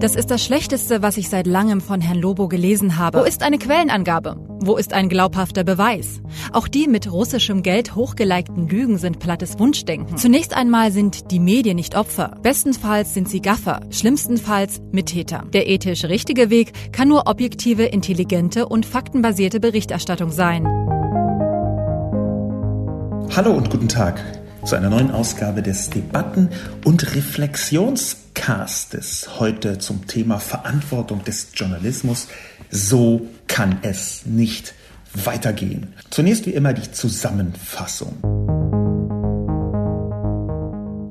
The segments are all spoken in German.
Das ist das Schlechteste, was ich seit langem von Herrn Lobo gelesen habe. Wo ist eine Quellenangabe? Wo ist ein glaubhafter Beweis? Auch die mit russischem Geld hochgeleikten Lügen sind plattes Wunschdenken. Zunächst einmal sind die Medien nicht Opfer. Bestenfalls sind sie Gaffer, schlimmstenfalls Mittäter. Der ethisch richtige Weg kann nur objektive, intelligente und faktenbasierte Berichterstattung sein. Hallo und guten Tag zu einer neuen Ausgabe des Debatten- und Reflexionscastes. Heute zum Thema Verantwortung des Journalismus. So kann es nicht weitergehen. Zunächst wie immer die Zusammenfassung.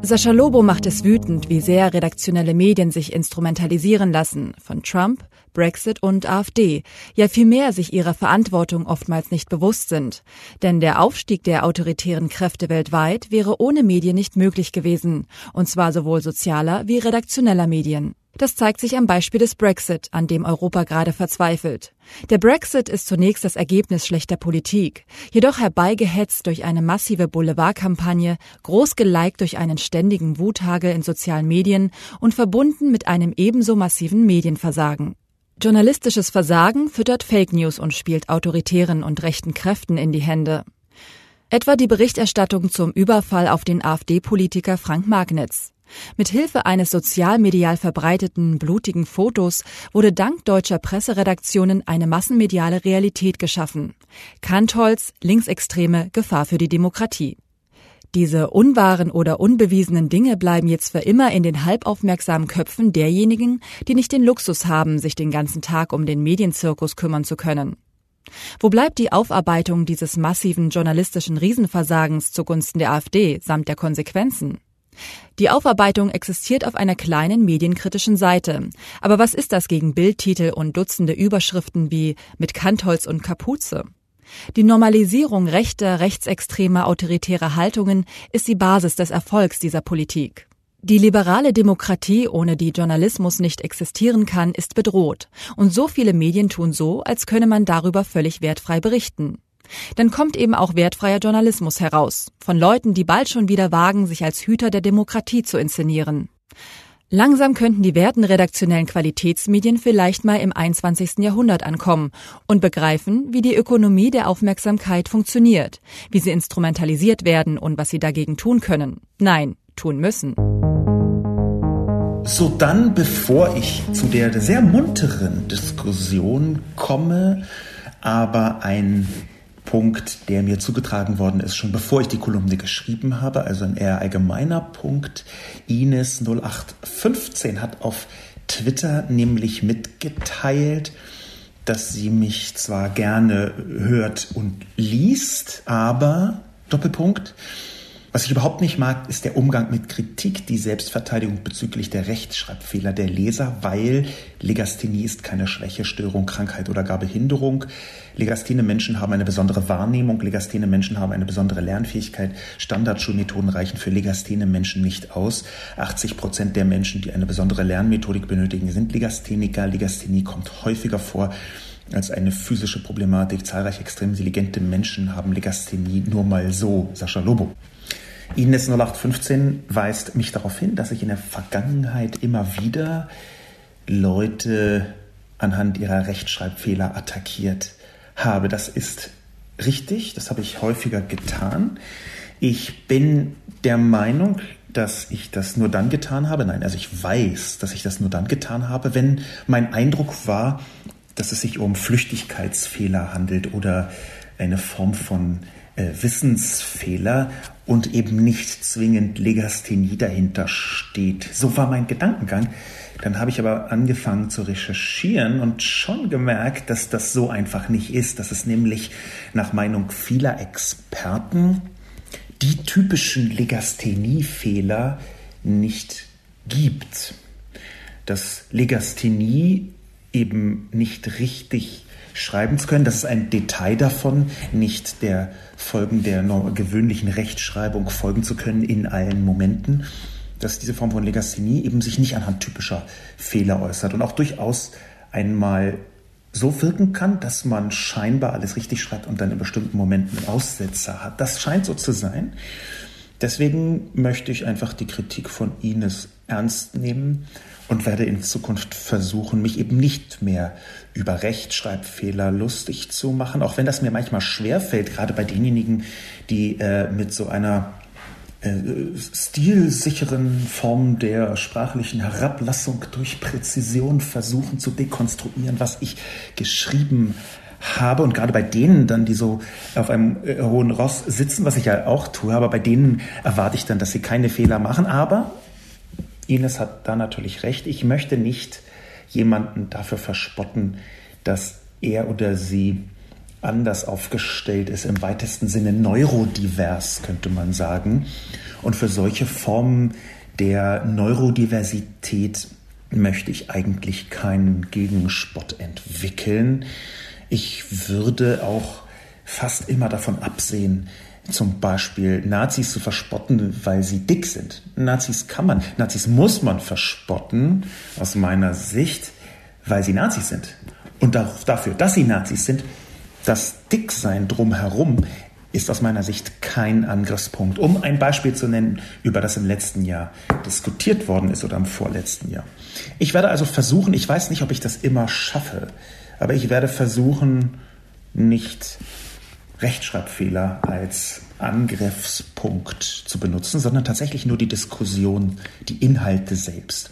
Sascha Lobo macht es wütend, wie sehr redaktionelle Medien sich instrumentalisieren lassen. Von Trump, Brexit und AfD. Ja vielmehr sich ihrer Verantwortung oftmals nicht bewusst sind. Denn der Aufstieg der autoritären Kräfte weltweit wäre ohne Medien nicht möglich gewesen. Und zwar sowohl sozialer wie redaktioneller Medien. Das zeigt sich am Beispiel des Brexit, an dem Europa gerade verzweifelt. Der Brexit ist zunächst das Ergebnis schlechter Politik, jedoch herbeigehetzt durch eine massive Boulevardkampagne, groß geliked durch einen ständigen Wuthagel in sozialen Medien und verbunden mit einem ebenso massiven Medienversagen. Journalistisches Versagen füttert Fake News und spielt autoritären und rechten Kräften in die Hände. Etwa die Berichterstattung zum Überfall auf den AfD-Politiker Frank Magnitz. Mit Hilfe eines sozialmedial verbreiteten blutigen Fotos wurde dank deutscher Presseredaktionen eine massenmediale Realität geschaffen. Kantholz, Linksextreme, Gefahr für die Demokratie. Diese unwahren oder unbewiesenen Dinge bleiben jetzt für immer in den halbaufmerksamen Köpfen derjenigen, die nicht den Luxus haben, sich den ganzen Tag um den Medienzirkus kümmern zu können. Wo bleibt die Aufarbeitung dieses massiven journalistischen Riesenversagens zugunsten der AfD samt der Konsequenzen? Die Aufarbeitung existiert auf einer kleinen medienkritischen Seite. Aber was ist das gegen Bildtitel und Dutzende Überschriften wie mit Kantholz und Kapuze? Die Normalisierung rechter, rechtsextremer, autoritärer Haltungen ist die Basis des Erfolgs dieser Politik. Die liberale Demokratie, ohne die Journalismus nicht existieren kann, ist bedroht. Und so viele Medien tun so, als könne man darüber völlig wertfrei berichten. Dann kommt eben auch wertfreier Journalismus heraus, von Leuten, die bald schon wieder wagen, sich als Hüter der Demokratie zu inszenieren. Langsam könnten die werten redaktionellen Qualitätsmedien vielleicht mal im 21. Jahrhundert ankommen und begreifen, wie die Ökonomie der Aufmerksamkeit funktioniert, wie sie instrumentalisiert werden und was sie dagegen tun können. Nein, tun müssen. So dann, bevor ich zu der sehr munteren Diskussion komme, aber ein Punkt, der mir zugetragen worden ist, schon bevor ich die Kolumne geschrieben habe, also ein eher allgemeiner Punkt. Ines 0815 hat auf Twitter nämlich mitgeteilt, dass sie mich zwar gerne hört und liest, aber Doppelpunkt, was ich überhaupt nicht mag, ist der Umgang mit Kritik, die Selbstverteidigung bezüglich der Rechtschreibfehler der Leser, weil Legasthenie ist keine Schwäche, Störung, Krankheit oder gar Behinderung. Legasthene Menschen haben eine besondere Wahrnehmung, Legasthene Menschen haben eine besondere Lernfähigkeit. Standardschulmethoden reichen für Legasthene Menschen nicht aus. 80 Prozent der Menschen, die eine besondere Lernmethodik benötigen, sind Legastheniker. Legasthenie kommt häufiger vor als eine physische Problematik. Zahlreiche extrem intelligente Menschen haben Legasthenie nur mal so. Sascha Lobo. Ines 0815 weist mich darauf hin, dass ich in der Vergangenheit immer wieder Leute anhand ihrer Rechtschreibfehler attackiert habe. Das ist richtig, das habe ich häufiger getan. Ich bin der Meinung, dass ich das nur dann getan habe. Nein, also ich weiß, dass ich das nur dann getan habe, wenn mein Eindruck war, dass es sich um Flüchtigkeitsfehler handelt oder eine Form von äh, Wissensfehler und eben nicht zwingend Legasthenie dahinter steht. So war mein Gedankengang. Dann habe ich aber angefangen zu recherchieren und schon gemerkt, dass das so einfach nicht ist, dass es nämlich nach Meinung vieler Experten die typischen Legasthenie-Fehler nicht gibt. Dass Legasthenie eben nicht richtig schreiben zu können. Das ist ein Detail davon, nicht der Folgen der gewöhnlichen Rechtschreibung folgen zu können in allen Momenten, dass diese Form von Legasthenie eben sich nicht anhand typischer Fehler äußert und auch durchaus einmal so wirken kann, dass man scheinbar alles richtig schreibt und dann in bestimmten Momenten Aussetzer hat. Das scheint so zu sein. Deswegen möchte ich einfach die Kritik von Ines ernst nehmen und werde in Zukunft versuchen, mich eben nicht mehr über Rechtschreibfehler lustig zu machen, auch wenn das mir manchmal schwer fällt, gerade bei denjenigen, die äh, mit so einer äh, stilsicheren Form der sprachlichen Herablassung durch Präzision versuchen zu dekonstruieren, was ich geschrieben habe und gerade bei denen dann, die so auf einem äh, hohen Ross sitzen, was ich ja auch tue, aber bei denen erwarte ich dann, dass sie keine Fehler machen, aber Ines hat da natürlich recht. Ich möchte nicht jemanden dafür verspotten, dass er oder sie anders aufgestellt ist, im weitesten Sinne neurodivers, könnte man sagen. Und für solche Formen der Neurodiversität möchte ich eigentlich keinen Gegenspott entwickeln. Ich würde auch fast immer davon absehen, zum Beispiel Nazis zu verspotten, weil sie dick sind. Nazis kann man, Nazis muss man verspotten, aus meiner Sicht, weil sie Nazis sind. Und dafür, dass sie Nazis sind, das Dicksein drumherum ist aus meiner Sicht kein Angriffspunkt. Um ein Beispiel zu nennen, über das im letzten Jahr diskutiert worden ist oder im vorletzten Jahr. Ich werde also versuchen, ich weiß nicht, ob ich das immer schaffe, aber ich werde versuchen, nicht Rechtschreibfehler als Angriffspunkt zu benutzen, sondern tatsächlich nur die Diskussion, die Inhalte selbst.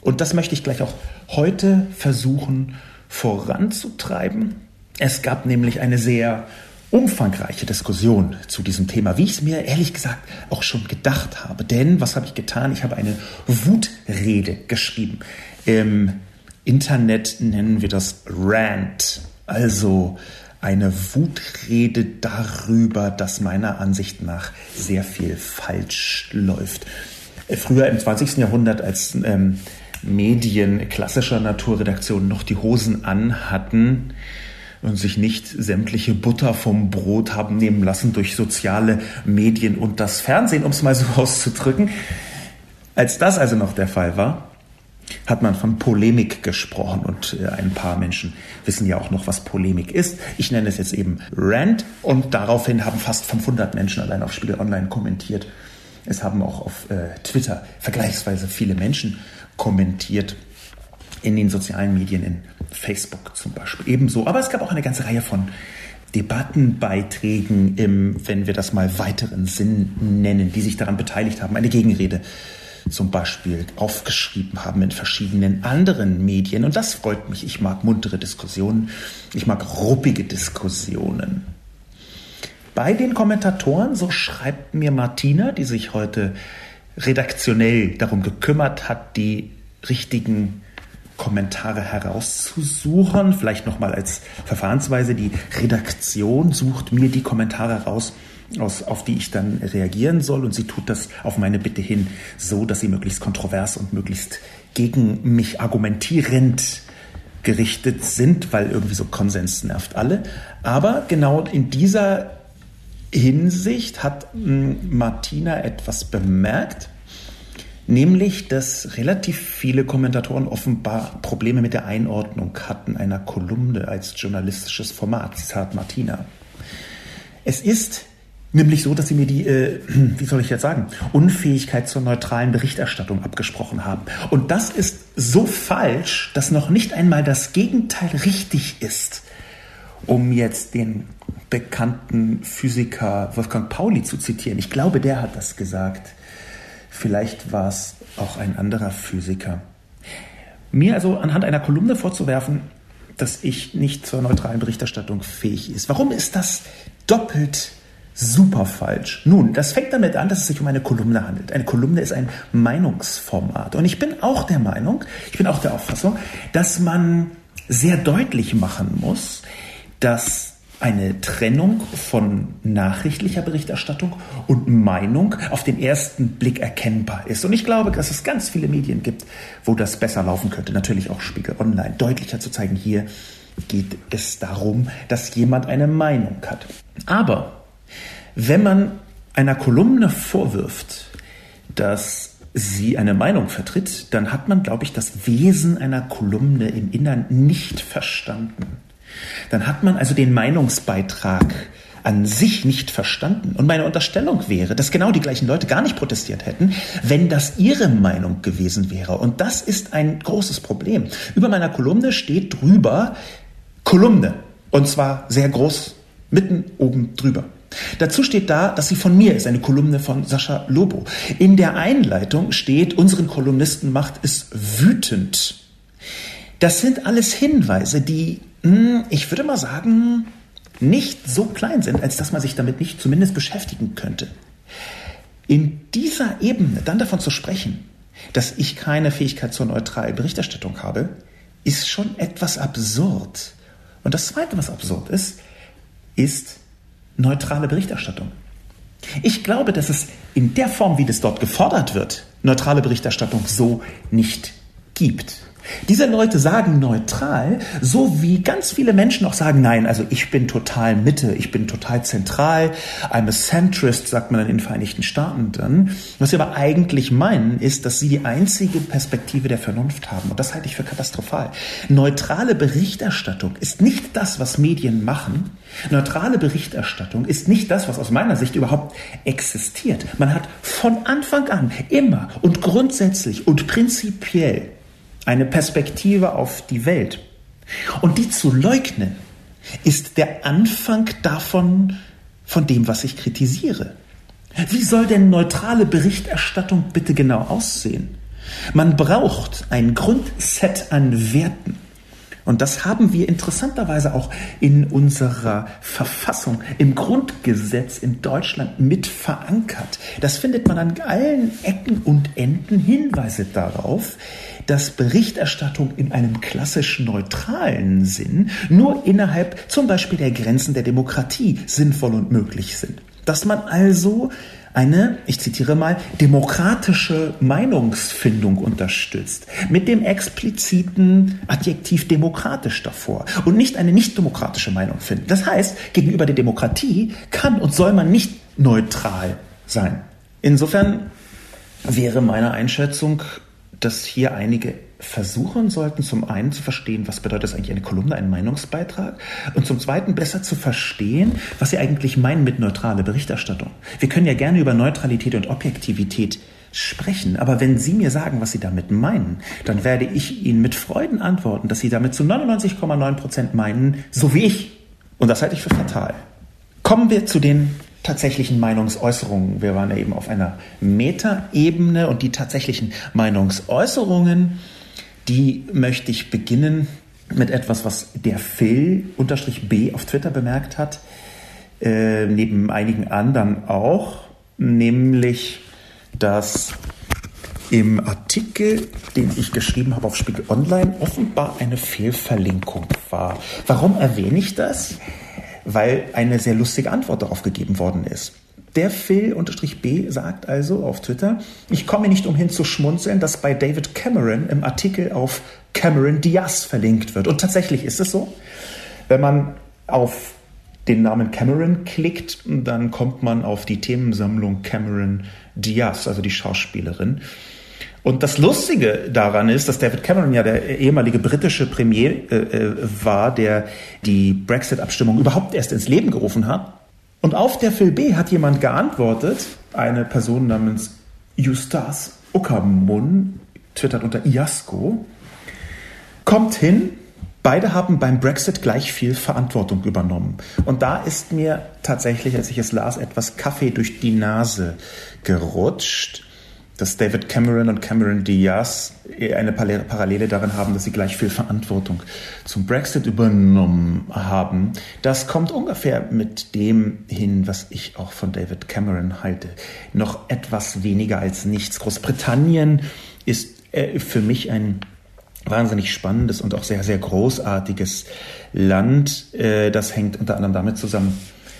Und das möchte ich gleich auch heute versuchen voranzutreiben. Es gab nämlich eine sehr umfangreiche Diskussion zu diesem Thema, wie ich es mir ehrlich gesagt auch schon gedacht habe. Denn was habe ich getan? Ich habe eine Wutrede geschrieben. Im Internet nennen wir das Rant, also eine Wutrede darüber, dass meiner Ansicht nach sehr viel falsch läuft. Früher im 20. Jahrhundert, als ähm, Medien klassischer Naturredaktion noch die Hosen anhatten und sich nicht sämtliche Butter vom Brot haben nehmen lassen durch soziale Medien und das Fernsehen, um es mal so auszudrücken. Als das also noch der Fall war, hat man von Polemik gesprochen und äh, ein paar Menschen wissen ja auch noch, was Polemik ist. Ich nenne es jetzt eben Rant und daraufhin haben fast 500 Menschen allein auf Spiegel Online kommentiert. Es haben auch auf äh, Twitter vergleichsweise viele Menschen kommentiert. In den sozialen Medien, in Facebook zum Beispiel ebenso. Aber es gab auch eine ganze Reihe von Debattenbeiträgen im, wenn wir das mal weiteren Sinn nennen, die sich daran beteiligt haben, eine Gegenrede zum Beispiel aufgeschrieben haben in verschiedenen anderen Medien. Und das freut mich. Ich mag muntere Diskussionen. Ich mag ruppige Diskussionen. Bei den Kommentatoren, so schreibt mir Martina, die sich heute redaktionell darum gekümmert hat, die richtigen Kommentare herauszusuchen. Vielleicht nochmal als Verfahrensweise. Die Redaktion sucht mir die Kommentare raus, aus, auf die ich dann reagieren soll. Und sie tut das auf meine Bitte hin so, dass sie möglichst kontrovers und möglichst gegen mich argumentierend gerichtet sind, weil irgendwie so Konsens nervt alle. Aber genau in dieser Hinsicht hat hm, Martina etwas bemerkt, nämlich dass relativ viele Kommentatoren offenbar Probleme mit der Einordnung hatten einer Kolumne als journalistisches Format. Zitat Martina. Es ist Nämlich so, dass sie mir die, äh, wie soll ich jetzt sagen, Unfähigkeit zur neutralen Berichterstattung abgesprochen haben. Und das ist so falsch, dass noch nicht einmal das Gegenteil richtig ist. Um jetzt den bekannten Physiker Wolfgang Pauli zu zitieren. Ich glaube, der hat das gesagt. Vielleicht war es auch ein anderer Physiker. Mir also anhand einer Kolumne vorzuwerfen, dass ich nicht zur neutralen Berichterstattung fähig ist. Warum ist das doppelt super falsch. Nun, das fängt damit an, dass es sich um eine Kolumne handelt. Eine Kolumne ist ein Meinungsformat. Und ich bin auch der Meinung, ich bin auch der Auffassung, dass man sehr deutlich machen muss, dass eine Trennung von nachrichtlicher Berichterstattung und Meinung auf den ersten Blick erkennbar ist. Und ich glaube, dass es ganz viele Medien gibt, wo das besser laufen könnte. Natürlich auch Spiegel Online. Deutlicher zu zeigen, hier geht es darum, dass jemand eine Meinung hat. Aber wenn man einer Kolumne vorwirft, dass sie eine Meinung vertritt, dann hat man, glaube ich, das Wesen einer Kolumne im Innern nicht verstanden. Dann hat man also den Meinungsbeitrag an sich nicht verstanden. Und meine Unterstellung wäre, dass genau die gleichen Leute gar nicht protestiert hätten, wenn das ihre Meinung gewesen wäre. Und das ist ein großes Problem. Über meiner Kolumne steht drüber Kolumne. Und zwar sehr groß, mitten oben drüber. Dazu steht da, dass sie von mir ist, eine Kolumne von Sascha Lobo. In der Einleitung steht, unseren Kolumnisten macht es wütend. Das sind alles Hinweise, die, hm, ich würde mal sagen, nicht so klein sind, als dass man sich damit nicht zumindest beschäftigen könnte. In dieser Ebene dann davon zu sprechen, dass ich keine Fähigkeit zur neutralen Berichterstattung habe, ist schon etwas absurd. Und das Zweite, was absurd ist, ist neutrale Berichterstattung. Ich glaube, dass es in der Form, wie das dort gefordert wird, neutrale Berichterstattung so nicht gibt. Diese Leute sagen neutral, so wie ganz viele Menschen auch sagen, nein, also ich bin total Mitte, ich bin total zentral, I'm a centrist, sagt man in den Vereinigten Staaten dann. Was sie aber eigentlich meinen, ist, dass sie die einzige Perspektive der Vernunft haben. Und das halte ich für katastrophal. Neutrale Berichterstattung ist nicht das, was Medien machen. Neutrale Berichterstattung ist nicht das, was aus meiner Sicht überhaupt existiert. Man hat von Anfang an immer und grundsätzlich und prinzipiell eine Perspektive auf die Welt. Und die zu leugnen, ist der Anfang davon, von dem, was ich kritisiere. Wie soll denn neutrale Berichterstattung bitte genau aussehen? Man braucht ein Grundset an Werten. Und das haben wir interessanterweise auch in unserer Verfassung, im Grundgesetz in Deutschland mit verankert. Das findet man an allen Ecken und Enden Hinweise darauf, dass Berichterstattung in einem klassisch neutralen Sinn nur innerhalb zum Beispiel der Grenzen der Demokratie sinnvoll und möglich sind. Dass man also eine, ich zitiere mal, demokratische Meinungsfindung unterstützt, mit dem expliziten Adjektiv demokratisch davor und nicht eine nicht demokratische Meinung finden. Das heißt, gegenüber der Demokratie kann und soll man nicht neutral sein. Insofern wäre meine Einschätzung, dass hier einige versuchen sollten, zum einen zu verstehen, was bedeutet das eigentlich eine Kolumne, ein Meinungsbeitrag, und zum zweiten besser zu verstehen, was sie eigentlich meinen mit neutrale Berichterstattung. Wir können ja gerne über Neutralität und Objektivität sprechen, aber wenn Sie mir sagen, was Sie damit meinen, dann werde ich Ihnen mit Freuden antworten, dass Sie damit zu 99,9 Prozent meinen, so wie ich. Und das halte ich für fatal. Kommen wir zu den tatsächlichen Meinungsäußerungen. Wir waren ja eben auf einer Metaebene und die tatsächlichen Meinungsäußerungen, die möchte ich beginnen mit etwas, was der Phil-B auf Twitter bemerkt hat, äh, neben einigen anderen auch, nämlich, dass im Artikel, den ich geschrieben habe auf Spiegel Online, offenbar eine Fehlverlinkung war. Warum erwähne ich das? weil eine sehr lustige Antwort darauf gegeben worden ist. Der Phil-B sagt also auf Twitter, ich komme nicht umhin zu schmunzeln, dass bei David Cameron im Artikel auf Cameron Diaz verlinkt wird. Und tatsächlich ist es so. Wenn man auf den Namen Cameron klickt, dann kommt man auf die Themensammlung Cameron Diaz, also die Schauspielerin. Und das Lustige daran ist, dass David Cameron ja der ehemalige britische Premier äh, äh, war, der die Brexit-Abstimmung überhaupt erst ins Leben gerufen hat. Und auf der Phil B hat jemand geantwortet, eine Person namens Eustace Uckermunn, twittert unter Iasko, kommt hin, beide haben beim Brexit gleich viel Verantwortung übernommen. Und da ist mir tatsächlich, als ich es las, etwas Kaffee durch die Nase gerutscht dass David Cameron und Cameron Diaz eine Parallele darin haben, dass sie gleich viel Verantwortung zum Brexit übernommen haben. Das kommt ungefähr mit dem hin, was ich auch von David Cameron halte. Noch etwas weniger als nichts. Großbritannien ist äh, für mich ein wahnsinnig spannendes und auch sehr, sehr großartiges Land. Äh, das hängt unter anderem damit zusammen,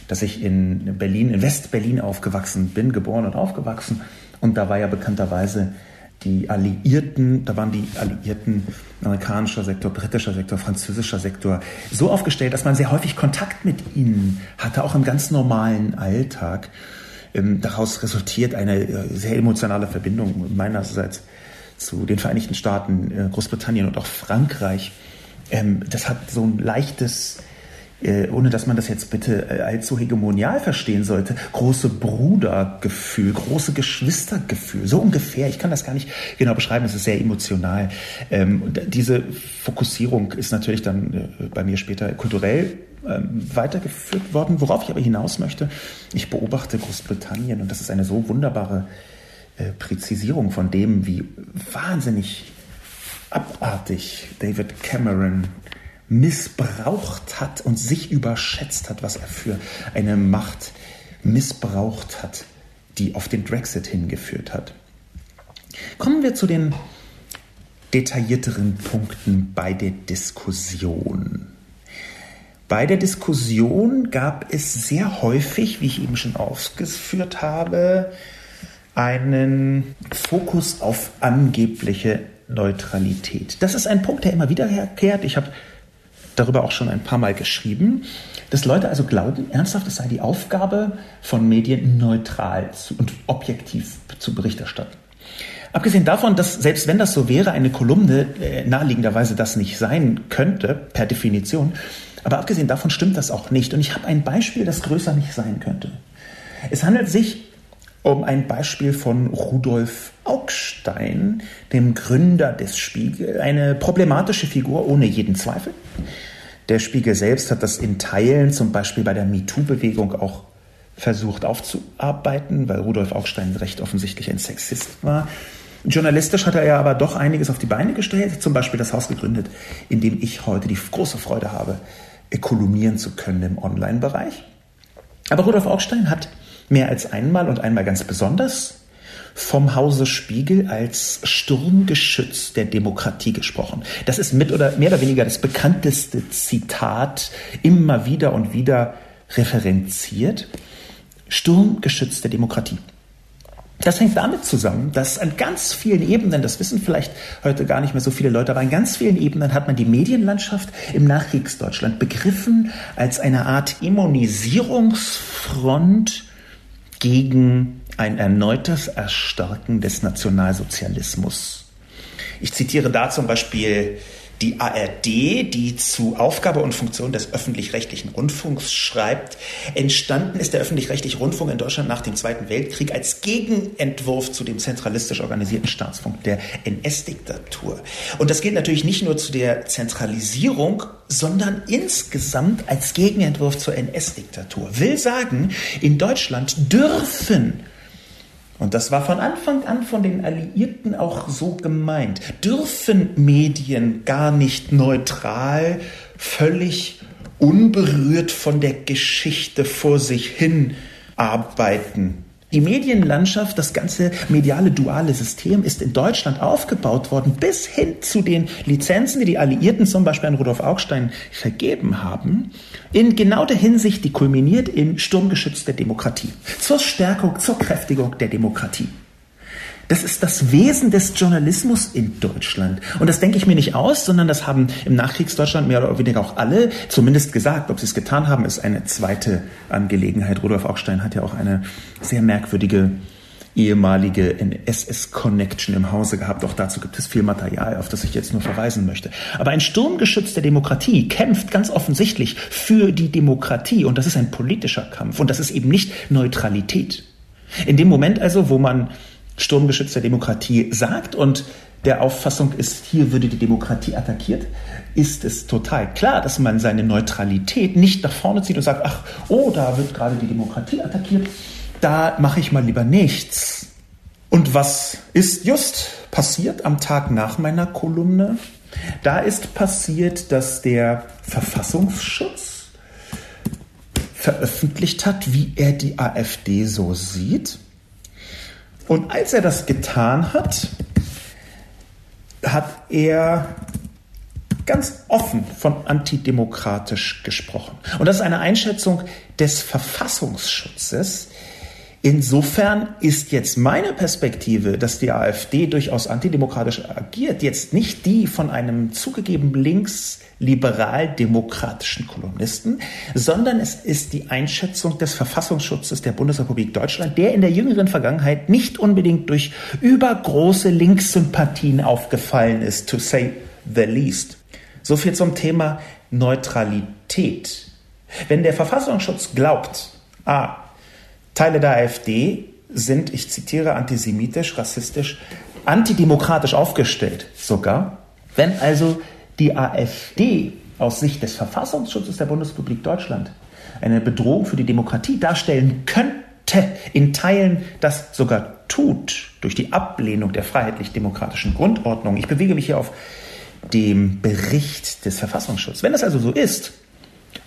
dass ich in Berlin, in West-Berlin aufgewachsen bin, geboren und aufgewachsen und da war ja bekannterweise die Alliierten, da waren die Alliierten amerikanischer Sektor, britischer Sektor, französischer Sektor so aufgestellt, dass man sehr häufig Kontakt mit ihnen hatte, auch im ganz normalen Alltag. Ähm, daraus resultiert eine äh, sehr emotionale Verbindung meinerseits zu den Vereinigten Staaten, äh, Großbritannien und auch Frankreich. Ähm, das hat so ein leichtes äh, ohne dass man das jetzt bitte äh, allzu hegemonial verstehen sollte, große Brudergefühl, große Geschwistergefühl, so ungefähr. Ich kann das gar nicht genau beschreiben, es ist sehr emotional. Ähm, diese Fokussierung ist natürlich dann äh, bei mir später kulturell ähm, weitergeführt worden. Worauf ich aber hinaus möchte, ich beobachte Großbritannien und das ist eine so wunderbare Präzisierung von dem, wie wahnsinnig abartig David Cameron missbraucht hat und sich überschätzt hat, was er für eine Macht missbraucht hat, die auf den Brexit hingeführt hat. Kommen wir zu den detaillierteren Punkten bei der Diskussion. Bei der Diskussion gab es sehr häufig, wie ich eben schon ausgeführt habe, einen Fokus auf angebliche Neutralität. Das ist ein Punkt, der immer wiederkehrt. Ich habe darüber auch schon ein paar Mal geschrieben, dass Leute also glauben, ernsthaft, es sei die Aufgabe von Medien neutral und objektiv zu Bericht erstatten. Abgesehen davon, dass selbst wenn das so wäre, eine Kolumne äh, naheliegenderweise das nicht sein könnte, per Definition, aber abgesehen davon stimmt das auch nicht. Und ich habe ein Beispiel, das größer nicht sein könnte. Es handelt sich um ein Beispiel von Rudolf Augstein, dem Gründer des Spiegel, eine problematische Figur ohne jeden Zweifel. Der Spiegel selbst hat das in Teilen, zum Beispiel bei der MeToo-Bewegung, auch versucht aufzuarbeiten, weil Rudolf Augstein recht offensichtlich ein Sexist war. Journalistisch hat er aber doch einiges auf die Beine gestellt, zum Beispiel das Haus gegründet, in dem ich heute die große Freude habe, kolumnieren zu können im Online-Bereich. Aber Rudolf Augstein hat mehr als einmal und einmal ganz besonders vom Hause Spiegel als Sturmgeschütz der Demokratie gesprochen. Das ist mit oder mehr oder weniger das bekannteste Zitat, immer wieder und wieder referenziert. Sturmgeschütz der Demokratie. Das hängt damit zusammen, dass an ganz vielen Ebenen, das wissen vielleicht heute gar nicht mehr so viele Leute, aber an ganz vielen Ebenen hat man die Medienlandschaft im Nachkriegsdeutschland begriffen als eine Art Immunisierungsfront gegen ein erneutes Erstarken des Nationalsozialismus. Ich zitiere da zum Beispiel die ARD, die zu Aufgabe und Funktion des öffentlich-rechtlichen Rundfunks schreibt, entstanden ist der öffentlich-rechtliche Rundfunk in Deutschland nach dem Zweiten Weltkrieg als Gegenentwurf zu dem zentralistisch organisierten Staatsfunk der NS-Diktatur. Und das gilt natürlich nicht nur zu der Zentralisierung, sondern insgesamt als Gegenentwurf zur NS-Diktatur. Will sagen, in Deutschland dürfen und das war von Anfang an von den Alliierten auch so gemeint. Dürfen Medien gar nicht neutral, völlig unberührt von der Geschichte vor sich hin arbeiten? Die Medienlandschaft, das ganze mediale duale System ist in Deutschland aufgebaut worden, bis hin zu den Lizenzen, die die Alliierten zum Beispiel an Rudolf Augstein vergeben haben, in genau der Hinsicht, die kulminiert in Sturmgeschütz der Demokratie, zur Stärkung, zur Kräftigung der Demokratie. Das ist das Wesen des Journalismus in Deutschland. Und das denke ich mir nicht aus, sondern das haben im Nachkriegsdeutschland mehr oder weniger auch alle zumindest gesagt. Ob sie es getan haben, ist eine zweite Angelegenheit. Rudolf Augstein hat ja auch eine sehr merkwürdige ehemalige SS-Connection im Hause gehabt. Auch dazu gibt es viel Material, auf das ich jetzt nur verweisen möchte. Aber ein Sturmgeschütz der Demokratie kämpft ganz offensichtlich für die Demokratie. Und das ist ein politischer Kampf. Und das ist eben nicht Neutralität. In dem Moment also, wo man Sturmgeschütz der Demokratie sagt und der Auffassung ist, hier würde die Demokratie attackiert, ist es total klar, dass man seine Neutralität nicht nach vorne zieht und sagt, ach, oh, da wird gerade die Demokratie attackiert, da mache ich mal lieber nichts. Und was ist just passiert am Tag nach meiner Kolumne? Da ist passiert, dass der Verfassungsschutz veröffentlicht hat, wie er die AfD so sieht. Und als er das getan hat, hat er ganz offen von antidemokratisch gesprochen. Und das ist eine Einschätzung des Verfassungsschutzes, Insofern ist jetzt meine Perspektive, dass die AfD durchaus antidemokratisch agiert, jetzt nicht die von einem zugegeben linksliberal-demokratischen Kolumnisten, sondern es ist die Einschätzung des Verfassungsschutzes der Bundesrepublik Deutschland, der in der jüngeren Vergangenheit nicht unbedingt durch übergroße Linkssympathien aufgefallen ist, to say the least. So viel zum Thema Neutralität. Wenn der Verfassungsschutz glaubt, ah, Teile der AfD sind, ich zitiere, antisemitisch, rassistisch, antidemokratisch aufgestellt sogar. Wenn also die AfD aus Sicht des Verfassungsschutzes der Bundesrepublik Deutschland eine Bedrohung für die Demokratie darstellen könnte, in Teilen das sogar tut, durch die Ablehnung der freiheitlich-demokratischen Grundordnung. Ich bewege mich hier auf dem Bericht des Verfassungsschutzes. Wenn das also so ist,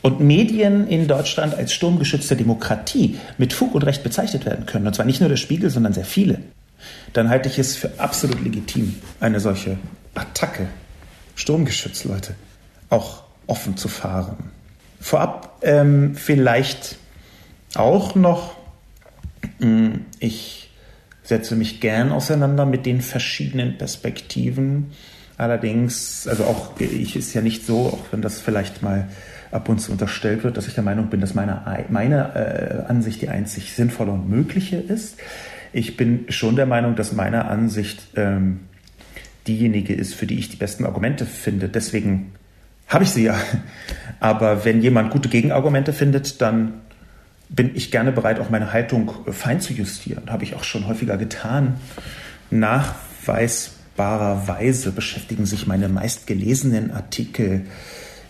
und Medien in Deutschland als sturmgeschützte Demokratie mit Fug und Recht bezeichnet werden können, und zwar nicht nur der Spiegel, sondern sehr viele, dann halte ich es für absolut legitim, eine solche Attacke, Sturmgeschütz, Leute, auch offen zu fahren. Vorab ähm, vielleicht auch noch, hm, ich setze mich gern auseinander mit den verschiedenen Perspektiven. Allerdings, also auch ich ist ja nicht so, auch wenn das vielleicht mal ab und zu unterstellt wird, dass ich der Meinung bin, dass meine, meine äh, Ansicht die einzig sinnvolle und mögliche ist. Ich bin schon der Meinung, dass meine Ansicht ähm, diejenige ist, für die ich die besten Argumente finde. Deswegen habe ich sie ja. Aber wenn jemand gute Gegenargumente findet, dann bin ich gerne bereit, auch meine Haltung fein zu justieren. Habe ich auch schon häufiger getan. Nachweisbarerweise beschäftigen sich meine meistgelesenen Artikel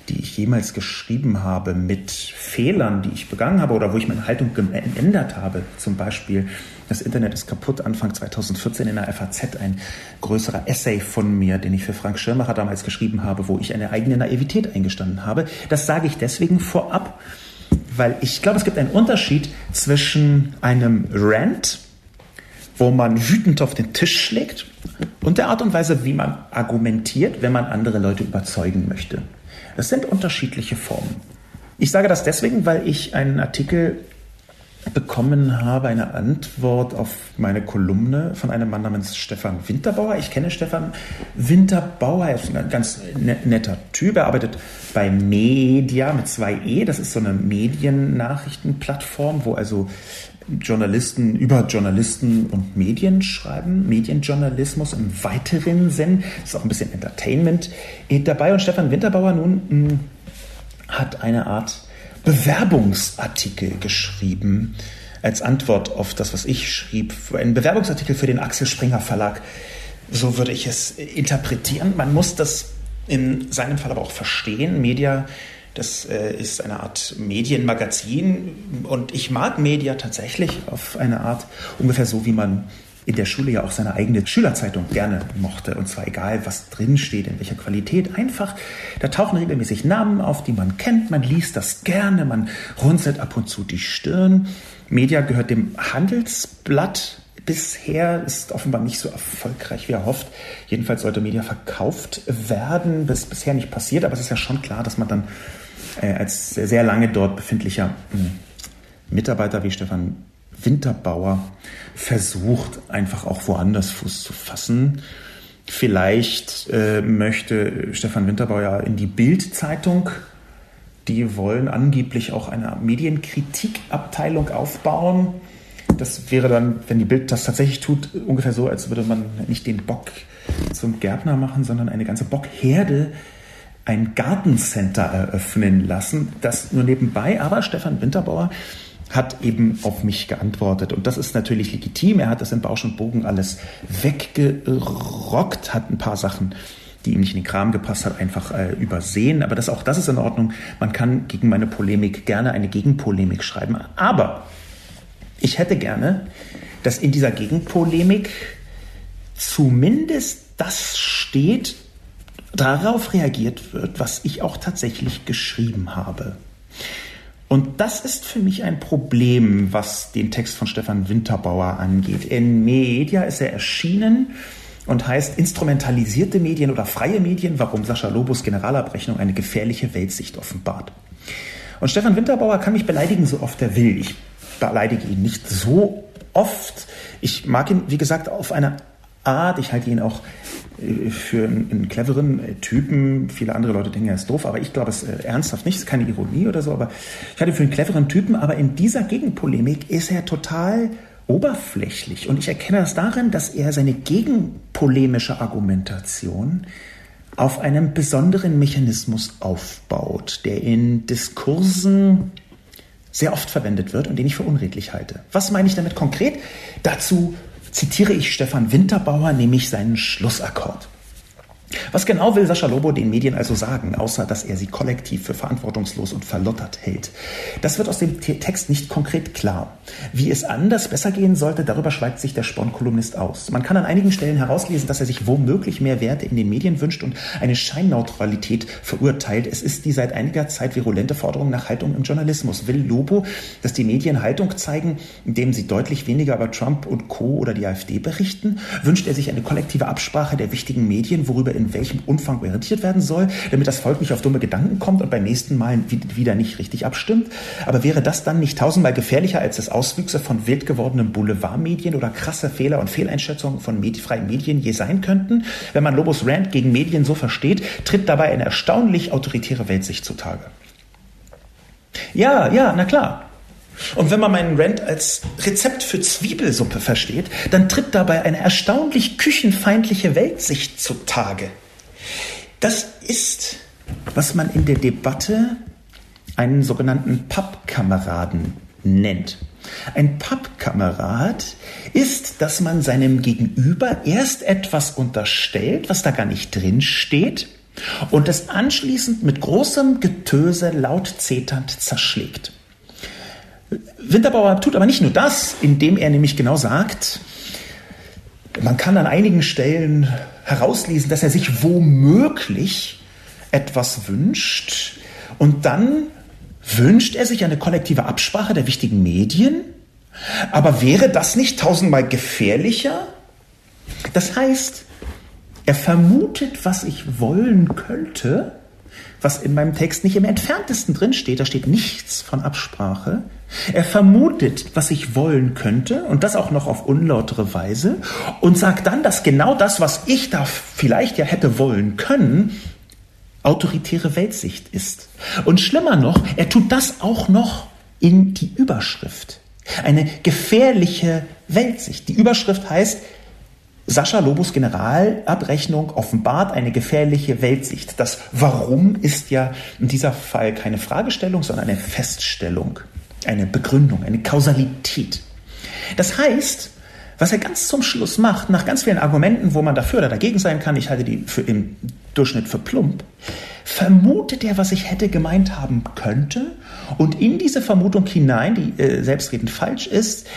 die ich jemals geschrieben habe, mit Fehlern, die ich begangen habe oder wo ich meine Haltung geändert habe. Zum Beispiel, das Internet ist kaputt, Anfang 2014 in der FAZ ein größerer Essay von mir, den ich für Frank Schirmacher damals geschrieben habe, wo ich eine eigene Naivität eingestanden habe. Das sage ich deswegen vorab, weil ich glaube, es gibt einen Unterschied zwischen einem Rant, wo man wütend auf den Tisch schlägt, und der Art und Weise, wie man argumentiert, wenn man andere Leute überzeugen möchte. Das sind unterschiedliche Formen. Ich sage das deswegen, weil ich einen Artikel bekommen habe, eine Antwort auf meine Kolumne von einem Mann namens Stefan Winterbauer. Ich kenne Stefan Winterbauer, er ist ein ganz ne-, netter Typ. Er arbeitet bei Media mit zwei E. Das ist so eine Mediennachrichtenplattform, wo also Journalisten über Journalisten und Medien schreiben, Medienjournalismus im weiteren Sinn. Das ist auch ein bisschen Entertainment dabei. Und Stefan Winterbauer nun hm, hat eine Art Bewerbungsartikel geschrieben als Antwort auf das, was ich schrieb. Ein Bewerbungsartikel für den Axel Springer Verlag. So würde ich es interpretieren. Man muss das in seinem Fall aber auch verstehen. Media das äh, ist eine Art Medienmagazin und ich mag Media tatsächlich auf eine Art ungefähr so, wie man in der Schule ja auch seine eigene Schülerzeitung gerne mochte. Und zwar egal, was drin steht, in welcher Qualität. Einfach, da tauchen regelmäßig Namen auf, die man kennt. Man liest das gerne, man runzelt ab und zu die Stirn. Media gehört dem Handelsblatt. Bisher ist offenbar nicht so erfolgreich, wie er hofft. Jedenfalls sollte Media verkauft werden. Bis bisher nicht passiert, aber es ist ja schon klar, dass man dann äh, als sehr lange dort befindlicher hm, Mitarbeiter wie Stefan Winterbauer versucht, einfach auch woanders Fuß zu fassen. Vielleicht äh, möchte Stefan Winterbauer in die Bild-Zeitung. Die wollen angeblich auch eine Medienkritikabteilung aufbauen. Das wäre dann, wenn die Bild das tatsächlich tut, ungefähr so, als würde man nicht den Bock zum Gärtner machen, sondern eine ganze Bockherde ein Gartencenter eröffnen lassen. Das nur nebenbei, aber Stefan Winterbauer hat eben auf mich geantwortet. Und das ist natürlich legitim. Er hat das in Bausch und Bogen alles weggerockt, hat ein paar Sachen, die ihm nicht in den Kram gepasst hat, einfach äh, übersehen. Aber das, auch das ist in Ordnung. Man kann gegen meine Polemik gerne eine Gegenpolemik schreiben. Aber ich hätte gerne, dass in dieser Gegenpolemik zumindest das steht, darauf reagiert wird, was ich auch tatsächlich geschrieben habe. Und das ist für mich ein Problem, was den Text von Stefan Winterbauer angeht. In Media ist er erschienen und heißt Instrumentalisierte Medien oder freie Medien, warum Sascha Lobos Generalabrechnung eine gefährliche Weltsicht offenbart. Und Stefan Winterbauer kann mich beleidigen, so oft er will. Ich beleidige ihn nicht so oft. Ich mag ihn, wie gesagt, auf eine Art. Ich halte ihn auch für einen, cleveren äh, Typen. Viele andere Leute denken, er ist doof, aber ich glaube es äh, ernsthaft nicht. Es ist keine Ironie oder so, aber ich halte ihn für einen cleveren Typen. Aber in dieser Gegenpolemik ist er total oberflächlich. Und ich erkenne das darin, dass er seine gegenpolemische Argumentation auf einem besonderen Mechanismus aufbaut, der in Diskursen sehr oft verwendet wird und den ich für unredlich halte. Was meine ich damit konkret? Dazu zitiere ich Stefan Winterbauer, nämlich seinen Schlussakkord. Was genau will Sascha Lobo den Medien also sagen, außer dass er sie kollektiv für verantwortungslos und verlottert hält? Das wird aus dem Text nicht konkret klar. Wie es anders besser gehen sollte, darüber schweigt sich der Sporn-Kolumnist aus. Man kann an einigen Stellen herauslesen, dass er sich womöglich mehr Werte in den Medien wünscht und eine Scheinneutralität verurteilt. Es ist die seit einiger Zeit virulente Forderung nach Haltung im Journalismus. Will Lobo, dass die Medien Haltung zeigen, indem sie deutlich weniger über Trump und Co. oder die AfD berichten? Wünscht er sich eine kollektive Absprache der wichtigen Medien, worüber in welchem Umfang orientiert werden soll, damit das Volk nicht auf dumme Gedanken kommt und beim nächsten Mal wieder nicht richtig abstimmt. Aber wäre das dann nicht tausendmal gefährlicher, als es Auswüchse von wild gewordenen Boulevardmedien oder krasse Fehler und Fehleinschätzungen von freien Medien je sein könnten? Wenn man Lobos Rant gegen Medien so versteht, tritt dabei eine erstaunlich autoritäre Weltsicht zutage. Ja, ja, na klar. Und wenn man meinen Rant als Rezept für Zwiebelsuppe versteht, dann tritt dabei eine erstaunlich küchenfeindliche Weltsicht zutage. Das ist, was man in der Debatte einen sogenannten Pappkameraden nennt. Ein Pappkamerad ist, dass man seinem Gegenüber erst etwas unterstellt, was da gar nicht drin steht, und es anschließend mit großem Getöse laut zeternd zerschlägt. Winterbauer tut aber nicht nur das, indem er nämlich genau sagt, man kann an einigen Stellen herauslesen, dass er sich womöglich etwas wünscht und dann wünscht er sich eine kollektive Absprache der wichtigen Medien. Aber wäre das nicht tausendmal gefährlicher? Das heißt, er vermutet, was ich wollen könnte, was in meinem Text nicht im entferntesten drin steht. Da steht nichts von Absprache. Er vermutet, was ich wollen könnte und das auch noch auf unlautere Weise und sagt dann, dass genau das, was ich da vielleicht ja hätte wollen können, autoritäre Weltsicht ist. Und schlimmer noch, er tut das auch noch in die Überschrift. Eine gefährliche Weltsicht. Die Überschrift heißt, Sascha Lobos Generalabrechnung offenbart eine gefährliche Weltsicht. Das Warum ist ja in dieser Fall keine Fragestellung, sondern eine Feststellung eine Begründung, eine Kausalität. Das heißt, was er ganz zum Schluss macht, nach ganz vielen Argumenten, wo man dafür oder dagegen sein kann, ich halte die für im Durchschnitt für plump, vermutet er, was ich hätte gemeint haben könnte und in diese Vermutung hinein, die äh, selbstredend falsch ist,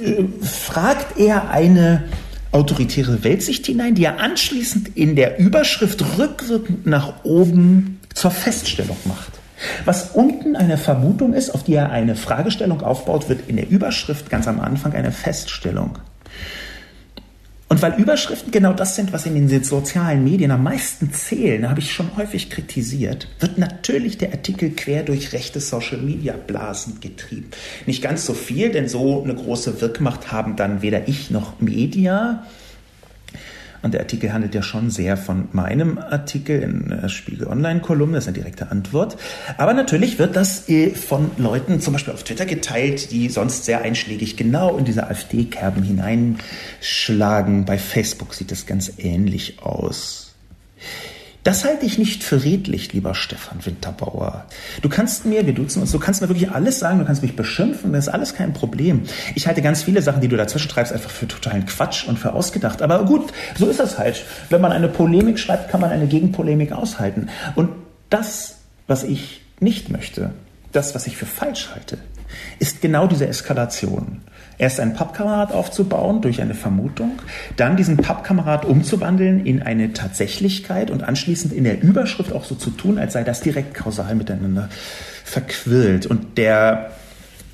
äh, fragt er eine autoritäre Weltsicht hinein, die er anschließend in der Überschrift rückwirkend nach oben zur Feststellung macht. Was unten eine Vermutung ist, auf die er eine Fragestellung aufbaut, wird in der Überschrift ganz am Anfang eine Feststellung. Und weil Überschriften genau das sind, was in den sozialen Medien am meisten zählen, habe ich schon häufig kritisiert, wird natürlich der Artikel quer durch rechte Social-Media-Blasen getrieben. Nicht ganz so viel, denn so eine große Wirkmacht haben dann weder ich noch Media. Und der Artikel handelt ja schon sehr von meinem Artikel in der Spiegel Online-Kolumne, das ist eine direkte Antwort. Aber natürlich wird das äh, von Leuten zum Beispiel auf Twitter geteilt, die sonst sehr einschlägig genau in diese AfD-Kerben hineinschlagen. Bei Facebook sieht das ganz ähnlich aus. Das halte ich nicht für redlich, lieber Stefan Winterbauer. Du kannst mir, wir duzen uns, du kannst mir wirklich alles sagen, du kannst mich beschimpfen, das ist alles kein Problem. Ich halte ganz viele Sachen, die du dazwischen treibst, einfach für totalen Quatsch und für ausgedacht. Aber gut, so ist das halt. Wenn man eine Polemik schreibt, kann man eine Gegenpolemik aushalten. Und das, was ich nicht möchte, das, was ich für falsch halte, ist genau diese Eskalation. Erst einen Pappkamerad aufzubauen durch eine Vermutung, dann diesen Pappkamerad umzuwandeln in eine Tatsächlichkeit und anschließend in der Überschrift auch so zu tun, als sei das direkt kausal miteinander verquillt. Und der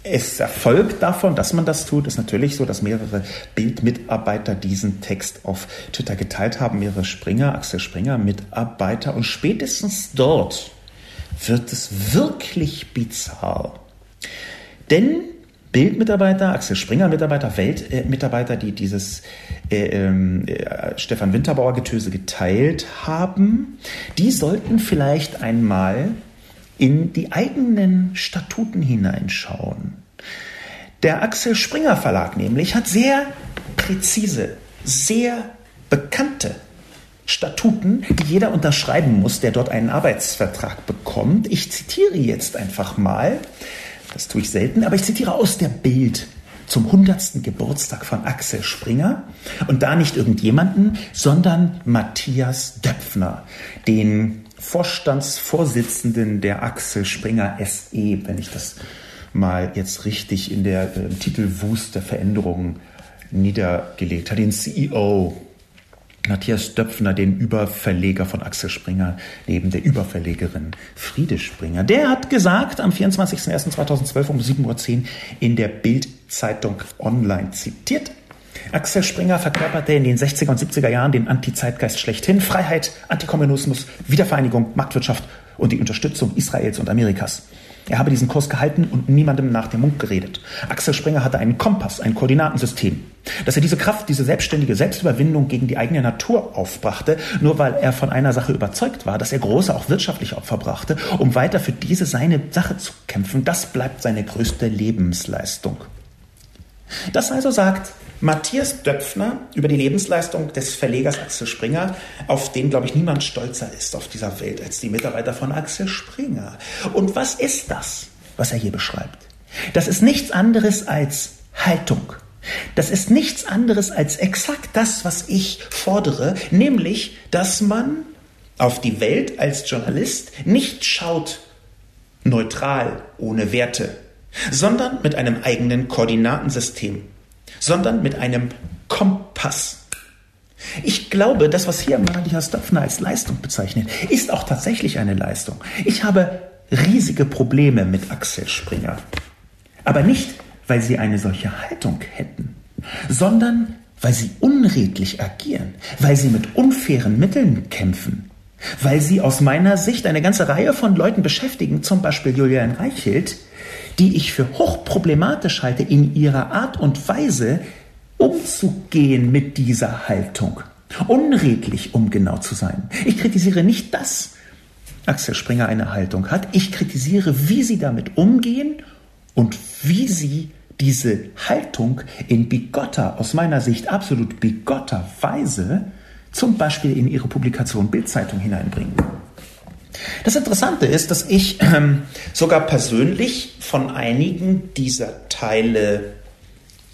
es Erfolg davon, dass man das tut, ist natürlich so, dass mehrere Bildmitarbeiter diesen Text auf Twitter geteilt haben, mehrere Springer, Axel Springer Mitarbeiter und spätestens dort wird es wirklich bizarr. Denn Bildmitarbeiter, Axel Springer Mitarbeiter, Weltmitarbeiter, die dieses äh, äh, Stefan Winterbauer Getöse geteilt haben, die sollten vielleicht einmal in die eigenen Statuten hineinschauen. Der Axel Springer Verlag nämlich hat sehr präzise, sehr bekannte Statuten, die jeder unterschreiben muss, der dort einen Arbeitsvertrag bekommt. Ich zitiere jetzt einfach mal, das tue ich selten, aber ich zitiere aus der Bild zum 100. Geburtstag von Axel Springer und da nicht irgendjemanden, sondern Matthias Döpfner, den Vorstandsvorsitzenden der Axel Springer SE, wenn ich das mal jetzt richtig in der äh, Titelwust der Veränderungen niedergelegt hat, den CEO Matthias Döpfner, den Überverleger von Axel Springer, neben der Überverlegerin Friede Springer. Der hat gesagt, am 24.01.2012 um 7.10 Uhr in der Bild-Zeitung online zitiert, Axel Springer verkörperte in den 60er und 70er Jahren den Anti-Zeitgeist schlechthin. Freiheit, Antikommunismus, Wiedervereinigung, Marktwirtschaft und die Unterstützung Israels und Amerikas. Er habe diesen Kurs gehalten und niemandem nach dem Mund geredet. Axel Springer hatte einen Kompass, ein Koordinatensystem. Dass er diese Kraft, diese selbstständige Selbstüberwindung gegen die eigene Natur aufbrachte, nur weil er von einer Sache überzeugt war, dass er große, auch wirtschaftliche Opfer brachte, um weiter für diese seine Sache zu kämpfen, das bleibt seine größte Lebensleistung. Das also sagt Matthias Döpfner über die Lebensleistung des Verlegers Axel Springer, auf den, glaube ich, niemand stolzer ist auf dieser Welt als die Mitarbeiter von Axel Springer. Und was ist das, was er hier beschreibt? Das ist nichts anderes als Haltung. Das ist nichts anderes als exakt das, was ich fordere, nämlich, dass man auf die Welt als Journalist nicht schaut neutral, ohne Werte, sondern mit einem eigenen Koordinatensystem sondern mit einem Kompass. Ich glaube, das, was hier Matthias Döpfner als Leistung bezeichnet, ist auch tatsächlich eine Leistung. Ich habe riesige Probleme mit Axel Springer. Aber nicht, weil sie eine solche Haltung hätten, sondern weil sie unredlich agieren, weil sie mit unfairen Mitteln kämpfen, weil sie aus meiner Sicht eine ganze Reihe von Leuten beschäftigen, zum Beispiel Julian Reichelt, die ich für hochproblematisch halte in ihrer Art und Weise, umzugehen mit dieser Haltung. Unredlich, um genau zu sein. Ich kritisiere nicht, dass Axel Springer eine Haltung hat. Ich kritisiere, wie sie damit umgehen und wie sie diese Haltung in bigotter, aus meiner Sicht absolut bigotter Weise, zum Beispiel in ihre Publikation Bildzeitung hineinbringen. Das Interessante ist, dass ich ähm, sogar persönlich von einigen dieser Teile,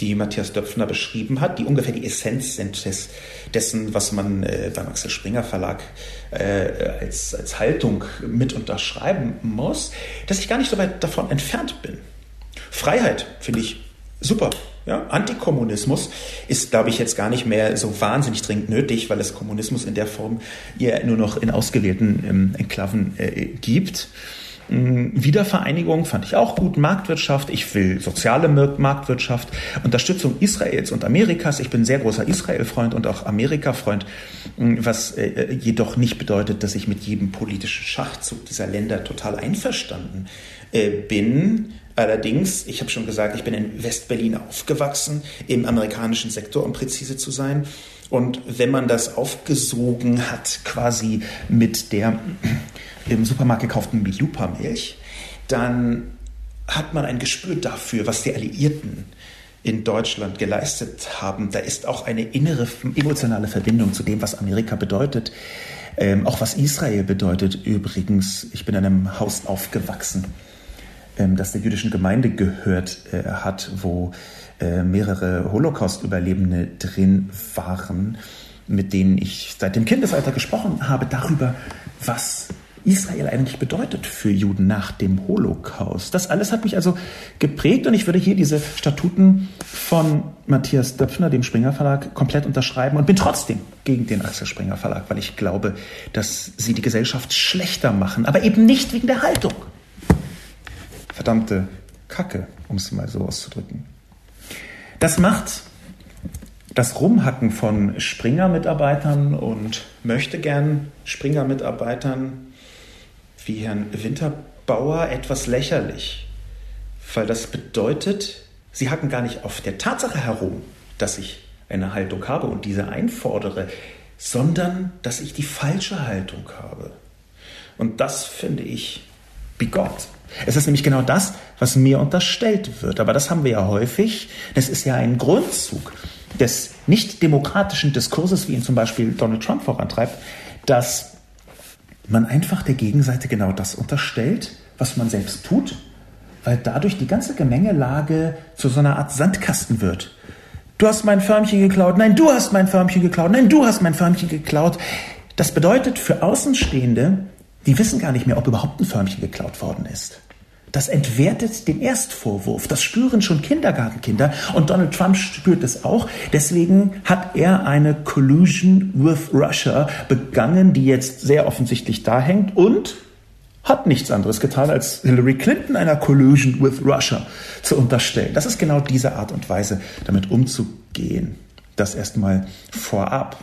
die Matthias Döpfner beschrieben hat, die ungefähr die Essenz sind des, dessen, was man äh, beim Axel Springer Verlag äh, als, als Haltung mit unterschreiben muss, dass ich gar nicht so weit davon entfernt bin. Freiheit finde ich super. Ja, Antikommunismus ist, glaube ich, jetzt gar nicht mehr so wahnsinnig dringend nötig, weil es Kommunismus in der Form ja nur noch in ausgewählten ähm, Enklaven äh, gibt. Ähm, Wiedervereinigung fand ich auch gut, Marktwirtschaft, ich will soziale Marktwirtschaft, Unterstützung Israels und Amerikas. Ich bin sehr großer Israel-Freund und auch Amerika-Freund, ähm, was äh, jedoch nicht bedeutet, dass ich mit jedem politischen Schachzug dieser Länder total einverstanden äh, bin. Allerdings, ich habe schon gesagt, ich bin in Westberlin aufgewachsen, im amerikanischen Sektor, um präzise zu sein. Und wenn man das aufgesogen hat, quasi mit der im Supermarkt gekauften Milupa-Milch, dann hat man ein Gespür dafür, was die Alliierten in Deutschland geleistet haben. Da ist auch eine innere emotionale Verbindung zu dem, was Amerika bedeutet. Ähm, auch was Israel bedeutet übrigens. Ich bin in einem Haus aufgewachsen, ähm, das der jüdischen Gemeinde gehört äh, hat, wo äh, mehrere Holocaust-Überlebende drin waren, mit denen ich seit dem Kindesalter gesprochen habe darüber, was Israel eigentlich bedeutet für Juden nach dem Holocaust. Das alles hat mich also geprägt und ich würde hier diese Statuten von Matthias Döpfner, dem Springer Verlag, komplett unterschreiben und bin trotzdem gegen den Axel Springer Verlag, weil ich glaube, dass sie die Gesellschaft schlechter machen, aber eben nicht wegen der Haltung verdammte Kacke, um es mal so auszudrücken. Das macht das Rumhacken von Springer-Mitarbeitern und möchte gern Springer-Mitarbeitern wie Herrn Winterbauer etwas lächerlich, weil das bedeutet, Sie hacken gar nicht auf der Tatsache herum, dass ich eine Haltung habe und diese einfordere, sondern dass ich die falsche Haltung habe. Und das finde ich bigott. Es ist nämlich genau das, was mir unterstellt wird. Aber das haben wir ja häufig. Das ist ja ein Grundzug des nicht demokratischen Diskurses, wie ihn zum Beispiel Donald Trump vorantreibt, dass man einfach der Gegenseite genau das unterstellt, was man selbst tut, weil dadurch die ganze Gemengelage zu so einer Art Sandkasten wird. Du hast mein Förmchen geklaut, nein, du hast mein Förmchen geklaut, nein, du hast mein Förmchen geklaut. Das bedeutet für Außenstehende, die wissen gar nicht mehr, ob überhaupt ein Förmchen geklaut worden ist. Das entwertet den Erstvorwurf. Das spüren schon Kindergartenkinder und Donald Trump spürt es auch. Deswegen hat er eine Collusion with Russia begangen, die jetzt sehr offensichtlich da hängt und hat nichts anderes getan, als Hillary Clinton einer Collusion with Russia zu unterstellen. Das ist genau diese Art und Weise, damit umzugehen. Das erstmal vorab.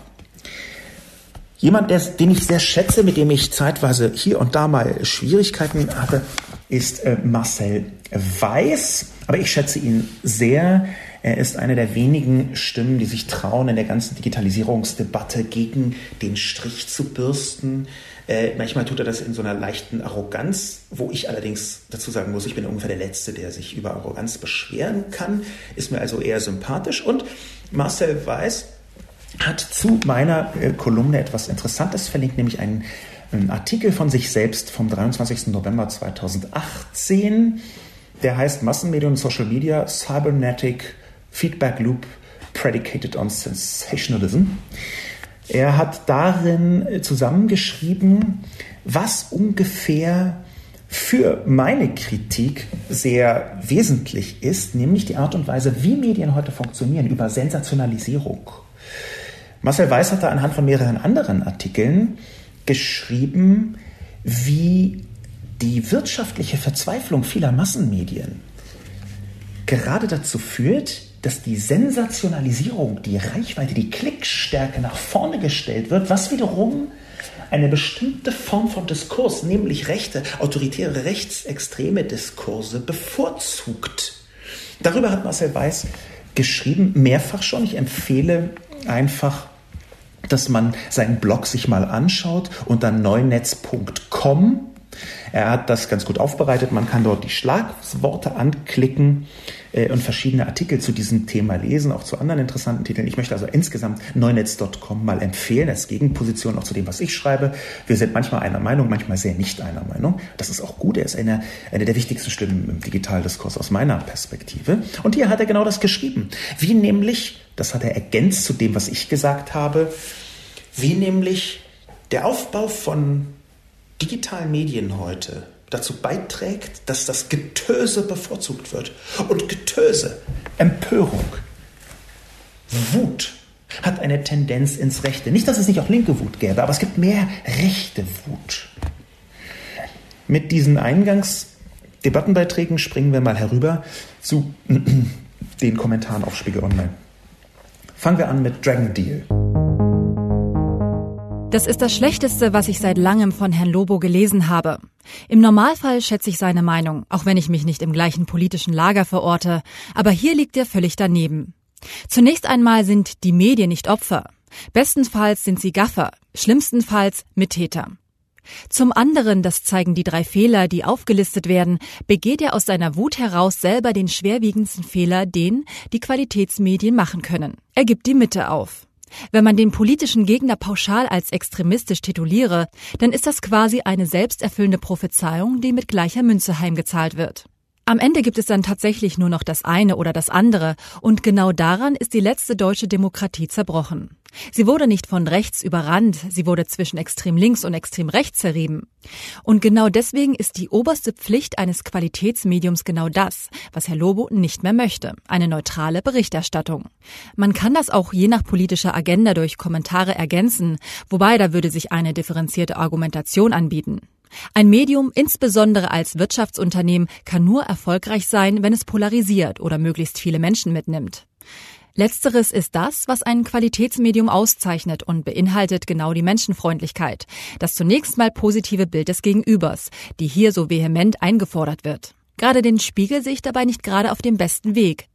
Jemand, den ich sehr schätze, mit dem ich zeitweise hier und da mal Schwierigkeiten hatte, ist äh, Marcel Weiß. Aber ich schätze ihn sehr. Er ist eine der wenigen Stimmen, die sich trauen, in der ganzen Digitalisierungsdebatte gegen den Strich zu bürsten. Äh, manchmal tut er das in so einer leichten Arroganz, wo ich allerdings dazu sagen muss, ich bin ungefähr der Letzte, der sich über Arroganz beschweren kann. Ist mir also eher sympathisch. Und Marcel Weiß hat zu meiner äh, Kolumne etwas Interessantes verlinkt, nämlich einen, einen Artikel von sich selbst vom 23. November 2018. Der heißt Massenmedien und Social Media Cybernetic Feedback Loop Predicated on Sensationalism. Er hat darin äh, zusammengeschrieben, was ungefähr für meine Kritik sehr wesentlich ist, nämlich die Art und Weise, wie Medien heute funktionieren, über Sensationalisierung. Marcel Weiß hat da anhand von mehreren anderen Artikeln geschrieben, wie die wirtschaftliche Verzweiflung vieler Massenmedien gerade dazu führt, dass die Sensationalisierung, die Reichweite, die Klickstärke nach vorne gestellt wird, was wiederum eine bestimmte Form von Diskurs, nämlich rechte, autoritäre, rechtsextreme Diskurse bevorzugt. Darüber hat Marcel Weiß geschrieben, mehrfach schon. Ich empfehle einfach dass man seinen Blog sich mal anschaut unter neunetz.com. Er hat das ganz gut aufbereitet. Man kann dort die Schlagworte anklicken äh, und verschiedene Artikel zu diesem Thema lesen, auch zu anderen interessanten Titeln. Ich möchte also insgesamt neunetz.com mal empfehlen als Gegenposition auch zu dem, was ich schreibe. Wir sind manchmal einer Meinung, manchmal sehr nicht einer Meinung. Das ist auch gut. Er ist eine, eine der wichtigsten Stimmen im Digitaldiskurs aus meiner Perspektive. Und hier hat er genau das geschrieben. Wie nämlich das hat er ergänzt zu dem, was ich gesagt habe, wie nämlich der Aufbau von digitalen Medien heute dazu beiträgt, dass das Getöse bevorzugt wird. Und Getöse, Empörung, Wut hat eine Tendenz ins Rechte. Nicht, dass es nicht auch linke Wut gäbe, aber es gibt mehr rechte Wut. Mit diesen Eingangsdebattenbeiträgen springen wir mal herüber zu den Kommentaren auf Spiegel Online. Fangen wir an mit Dragon Deal. Das ist das Schlechteste, was ich seit langem von Herrn Lobo gelesen habe. Im Normalfall schätze ich seine Meinung, auch wenn ich mich nicht im gleichen politischen Lager verorte, aber hier liegt er völlig daneben. Zunächst einmal sind die Medien nicht Opfer. Bestenfalls sind sie Gaffer, schlimmstenfalls Mittäter. Zum anderen, das zeigen die drei Fehler, die aufgelistet werden, begeht er aus seiner Wut heraus selber den schwerwiegendsten Fehler, den die Qualitätsmedien machen können. Er gibt die Mitte auf. Wenn man den politischen Gegner pauschal als extremistisch tituliere, dann ist das quasi eine selbsterfüllende Prophezeiung, die mit gleicher Münze heimgezahlt wird. Am Ende gibt es dann tatsächlich nur noch das eine oder das andere, und genau daran ist die letzte deutsche Demokratie zerbrochen. Sie wurde nicht von rechts überrannt, sie wurde zwischen extrem links und extrem rechts zerrieben. Und genau deswegen ist die oberste Pflicht eines Qualitätsmediums genau das, was Herr Lobo nicht mehr möchte, eine neutrale Berichterstattung. Man kann das auch je nach politischer Agenda durch Kommentare ergänzen, wobei da würde sich eine differenzierte Argumentation anbieten. Ein Medium, insbesondere als Wirtschaftsunternehmen, kann nur erfolgreich sein, wenn es polarisiert oder möglichst viele Menschen mitnimmt. Letzteres ist das, was ein Qualitätsmedium auszeichnet und beinhaltet genau die Menschenfreundlichkeit, das zunächst mal positive Bild des Gegenübers, die hier so vehement eingefordert wird. Gerade den Spiegel sehe ich dabei nicht gerade auf dem besten Weg.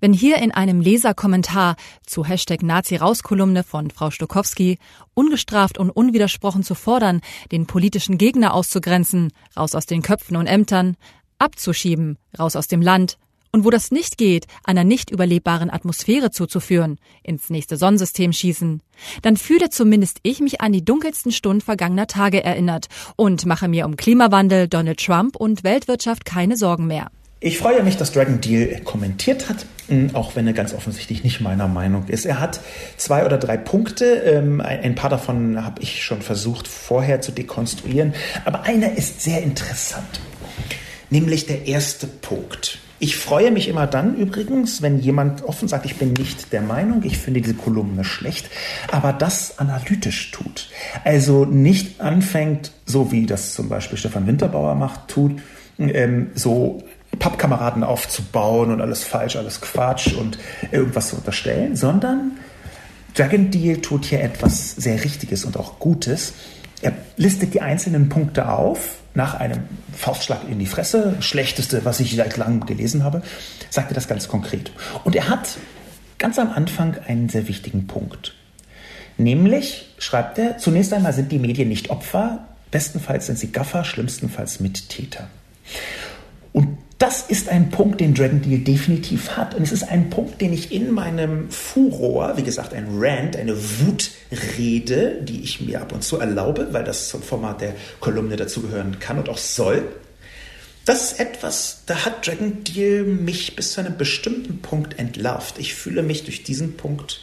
Wenn hier in einem Leserkommentar zu Hashtag Nazi-Raus-Kolumne von Frau Stokowski ungestraft und unwidersprochen zu fordern, den politischen Gegner auszugrenzen, raus aus den Köpfen und Ämtern, abzuschieben, raus aus dem Land, und wo das nicht geht, einer nicht überlebbaren Atmosphäre zuzuführen, ins nächste Sonnensystem schießen, dann fühle zumindest ich mich an die dunkelsten Stunden vergangener Tage erinnert und mache mir um Klimawandel, Donald Trump und Weltwirtschaft keine Sorgen mehr. Ich freue mich, dass Dragon Deal kommentiert hat, hm, auch wenn er ganz offensichtlich nicht meiner Meinung ist. Er hat zwei oder drei Punkte, ähm, ein paar davon habe ich schon versucht vorher zu dekonstruieren, aber einer ist sehr interessant, nämlich der erste Punkt. Ich freue mich immer dann übrigens, wenn jemand offen sagt, ich bin nicht der Meinung, ich finde diese Kolumne schlecht, aber das analytisch tut. Also nicht anfängt, so wie das zum Beispiel Stefan Winterbauer macht, tut, ähm, so Pappkameraden aufzubauen und alles falsch, alles Quatsch und irgendwas zu unterstellen, sondern Dragon Deal tut hier etwas sehr Richtiges und auch Gutes. Er listet die einzelnen Punkte auf, nach einem Faustschlag in die Fresse, schlechteste, was ich seit langem gelesen habe, sagt er das ganz konkret. Und er hat ganz am Anfang einen sehr wichtigen Punkt. Nämlich, schreibt er, zunächst einmal sind die Medien nicht Opfer, bestenfalls sind sie Gaffer, schlimmstenfalls Mittäter. Und das ist ein Punkt, den Dragon Deal definitiv hat. Und es ist ein Punkt, den ich in meinem Furor, wie gesagt, ein Rant, eine Wutrede, die ich mir ab und zu erlaube, weil das zum Format der Kolumne dazugehören kann und auch soll. Das ist etwas, da hat Dragon Deal mich bis zu einem bestimmten Punkt entlarvt. Ich fühle mich durch diesen Punkt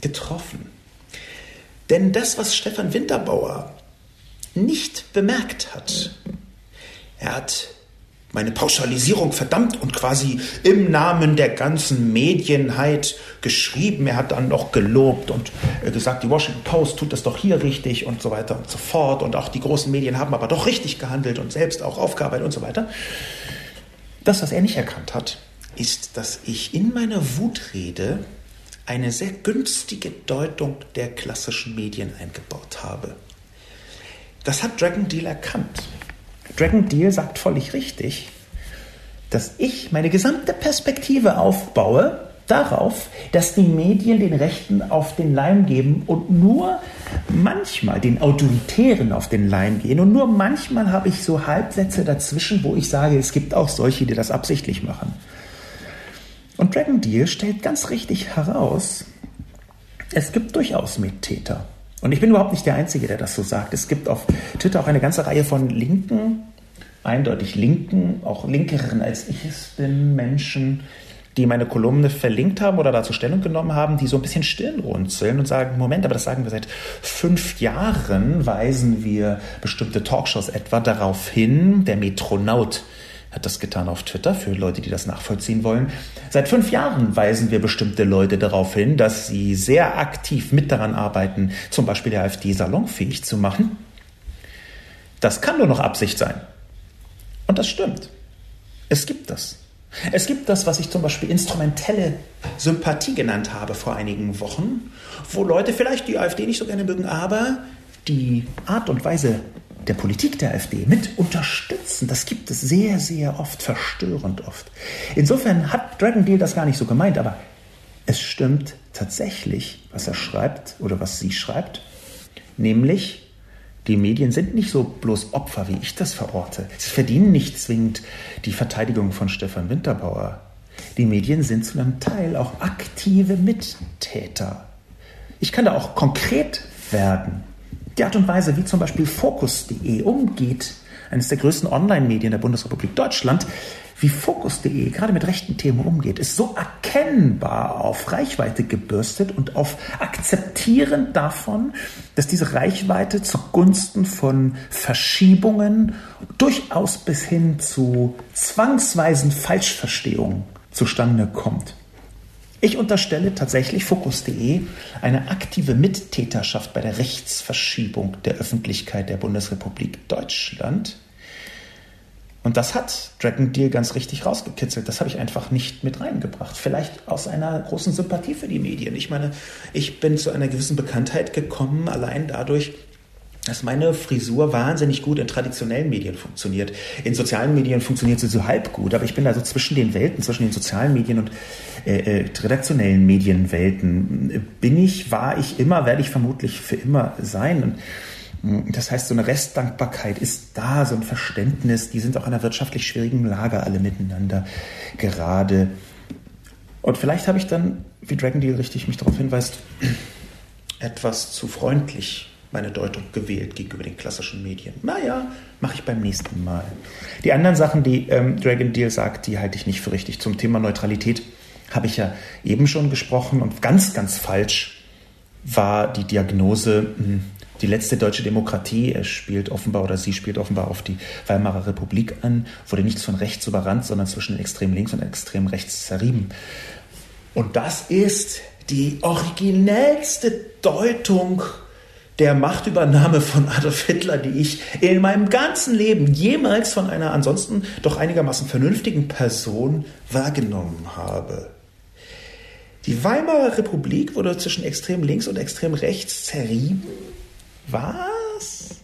getroffen. Denn das, was Stefan Winterbauer nicht bemerkt hat, er hat meine Pauschalisierung verdammt und quasi im Namen der ganzen Medienheit geschrieben. Er hat dann noch gelobt und äh, gesagt, die Washington Post tut das doch hier richtig und so weiter und so fort. Und auch die großen Medien haben aber doch richtig gehandelt und selbst auch aufgearbeitet und so weiter. Das, was er nicht erkannt hat, ist, dass ich in meiner Wutrede eine sehr günstige Deutung der klassischen Medien eingebaut habe. Das hat Dragon Deal erkannt. Dragon Deal sagt völlig richtig, dass ich meine gesamte Perspektive aufbaue darauf, dass die Medien den Rechten auf den Leim geben und nur manchmal den Autoritären auf den Leim gehen. Und nur manchmal habe ich so Halbsätze dazwischen, wo ich sage, es gibt auch solche, die das absichtlich machen. Und Dragon Deal stellt ganz richtig heraus, es gibt durchaus Mittäter. Und ich bin überhaupt nicht der Einzige, der das so sagt. Es gibt auf Twitter auch eine ganze Reihe von linken, eindeutig linken, auch linkeren als ich es bin, Menschen, die meine Kolumne verlinkt haben oder dazu Stellung genommen haben, die so ein bisschen Stirnrunzeln und sagen, Moment, aber das sagen wir seit fünf Jahren, weisen wir bestimmte Talkshows etwa darauf hin, der Metronaut hat das getan auf Twitter für Leute, die das nachvollziehen wollen. Seit fünf Jahren weisen wir bestimmte Leute darauf hin, dass sie sehr aktiv mit daran arbeiten, zum Beispiel der AfD salonfähig zu machen. Das kann nur noch Absicht sein. Und das stimmt. Es gibt das. Es gibt das, was ich zum Beispiel instrumentelle Sympathie genannt habe vor einigen Wochen, wo Leute vielleicht die AfD nicht so gerne mögen, aber die Art und Weise der Politik der AfD mit unterstützen. Das gibt es sehr, sehr oft, verstörend oft. Insofern hat Dragon Deal das gar nicht so gemeint, aber es stimmt tatsächlich, was er schreibt oder was sie schreibt, nämlich die Medien sind nicht so bloß Opfer, wie ich das verorte. Sie verdienen nicht zwingend die Verteidigung von Stefan Winterbauer. Die Medien sind zu einem Teil auch aktive Mittäter. Ich kann da auch konkret werden. Die Art und Weise, wie zum Beispiel Focus.de umgeht, eines der größten Online-Medien der Bundesrepublik Deutschland, wie Focus.de gerade mit rechten Themen umgeht, ist so erkennbar auf Reichweite gebürstet und auf Akzeptieren davon, dass diese Reichweite zugunsten von Verschiebungen durchaus bis hin zu zwangsweisen Falschverstehungen zustande kommt. Ich unterstelle tatsächlich Fokus.de eine aktive Mittäterschaft bei der Rechtsverschiebung der Öffentlichkeit der Bundesrepublik Deutschland. Und das hat Dragon Deal ganz richtig rausgekitzelt. Das habe ich einfach nicht mit reingebracht. Vielleicht aus einer großen Sympathie für die Medien. Ich meine, ich bin zu einer gewissen Bekanntheit gekommen, allein dadurch, dass meine Frisur wahnsinnig gut in traditionellen Medien funktioniert. In sozialen Medien funktioniert sie so halb gut, aber ich bin da so zwischen den Welten, zwischen den sozialen Medien und äh, äh, redaktionellen Medienwelten. Bin ich, war ich immer, werde ich vermutlich für immer sein. Und hm, das heißt, so eine Restdankbarkeit ist da, so ein Verständnis. Die sind auch in einer wirtschaftlich schwierigen Lage alle miteinander gerade. Und vielleicht habe ich dann, wie Dragon Deal richtig mich darauf hinweist, etwas zu freundlich meine Deutung gewählt gegenüber den klassischen Medien. Naja, mache ich beim nächsten Mal. Die anderen Sachen, die ähm, Dragon Deal sagt, die halte ich nicht für richtig. Zum Thema Neutralität habe ich ja eben schon gesprochen und ganz, ganz falsch war die Diagnose, hm, die letzte deutsche Demokratie, er spielt offenbar oder sie spielt offenbar auf die Weimarer Republik an, wurde nicht von rechts überrannt, sondern zwischen extrem links und extrem rechts zerrieben. Und das ist die originellste Deutung der Machtübernahme von Adolf Hitler, die ich in meinem ganzen Leben jemals von einer ansonsten doch einigermaßen vernünftigen Person wahrgenommen habe. Die Weimarer Republik wurde zwischen extrem links und extrem rechts zerrieben. Was?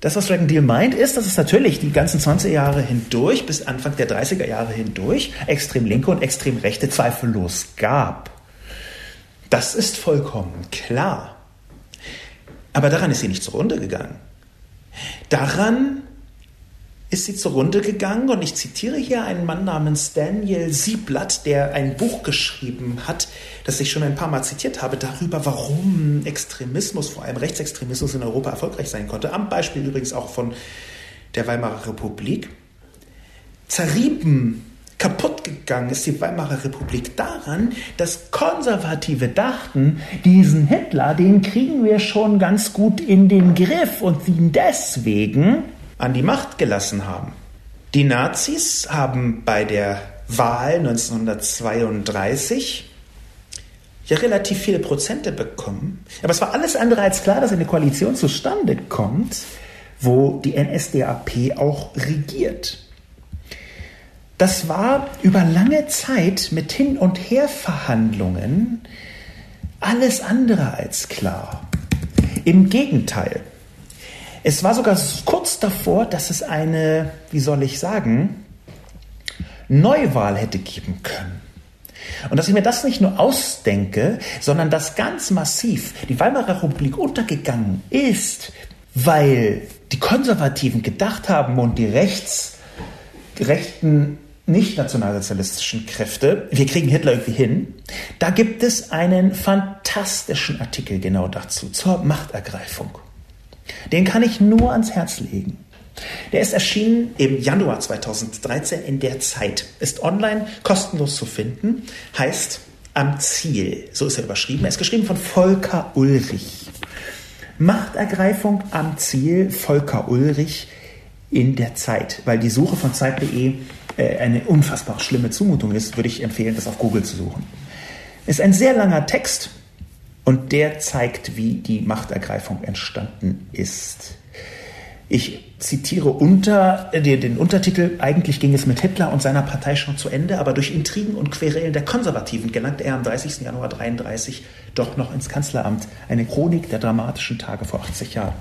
Das, was Dragon Deal meint, ist, dass es natürlich die ganzen 20 Jahre hindurch, bis Anfang der 30er Jahre hindurch, extrem linke und extrem rechte zweifellos gab. Das ist vollkommen klar. Aber daran ist sie nicht zugrunde gegangen. Daran ist sie zugrunde gegangen und ich zitiere hier einen Mann namens Daniel Sieblatt, der ein Buch geschrieben hat, das ich schon ein paar Mal zitiert habe, darüber, warum Extremismus, vor allem Rechtsextremismus in Europa erfolgreich sein konnte. Am Beispiel übrigens auch von der Weimarer Republik. Zerrieben Kaputt gegangen ist die Weimarer Republik daran, dass Konservative dachten, diesen Hitler, den kriegen wir schon ganz gut in den Griff und ihn deswegen an die Macht gelassen haben. Die Nazis haben bei der Wahl 1932 ja relativ viele Prozente bekommen. Aber es war alles andere als klar, dass eine Koalition zustande kommt, wo die NSDAP auch regiert. Das war über lange Zeit mit Hin- und Herverhandlungen alles andere als klar. Im Gegenteil. Es war sogar kurz davor, dass es eine, wie soll ich sagen, Neuwahl hätte geben können. Und dass ich mir das nicht nur ausdenke, sondern dass ganz massiv die Weimarer Republik untergegangen ist, weil die Konservativen gedacht haben und die Rechts, rechten nicht nationalsozialistischen Kräfte, wir kriegen Hitler irgendwie hin, da gibt es einen fantastischen Artikel genau dazu, zur Machtergreifung. Den kann ich nur ans Herz legen. Der ist erschienen im Januar 2013 in der Zeit, ist online kostenlos zu finden, heißt Am Ziel, so ist er überschrieben. Er ist geschrieben von Volker Ulrich. Machtergreifung am Ziel, Volker Ulrich in der Zeit, weil die Suche von Zeit.de eine unfassbar schlimme Zumutung ist, würde ich empfehlen, das auf Google zu suchen. Ist ein sehr langer Text und der zeigt, wie die Machtergreifung entstanden ist. Ich zitiere unter äh, den Untertitel, eigentlich ging es mit Hitler und seiner Partei schon zu Ende, aber durch Intrigen und Querelen der Konservativen gelangte er am 30. Januar 1933 doch noch ins Kanzleramt. Eine Chronik der dramatischen Tage vor 80 Jahren.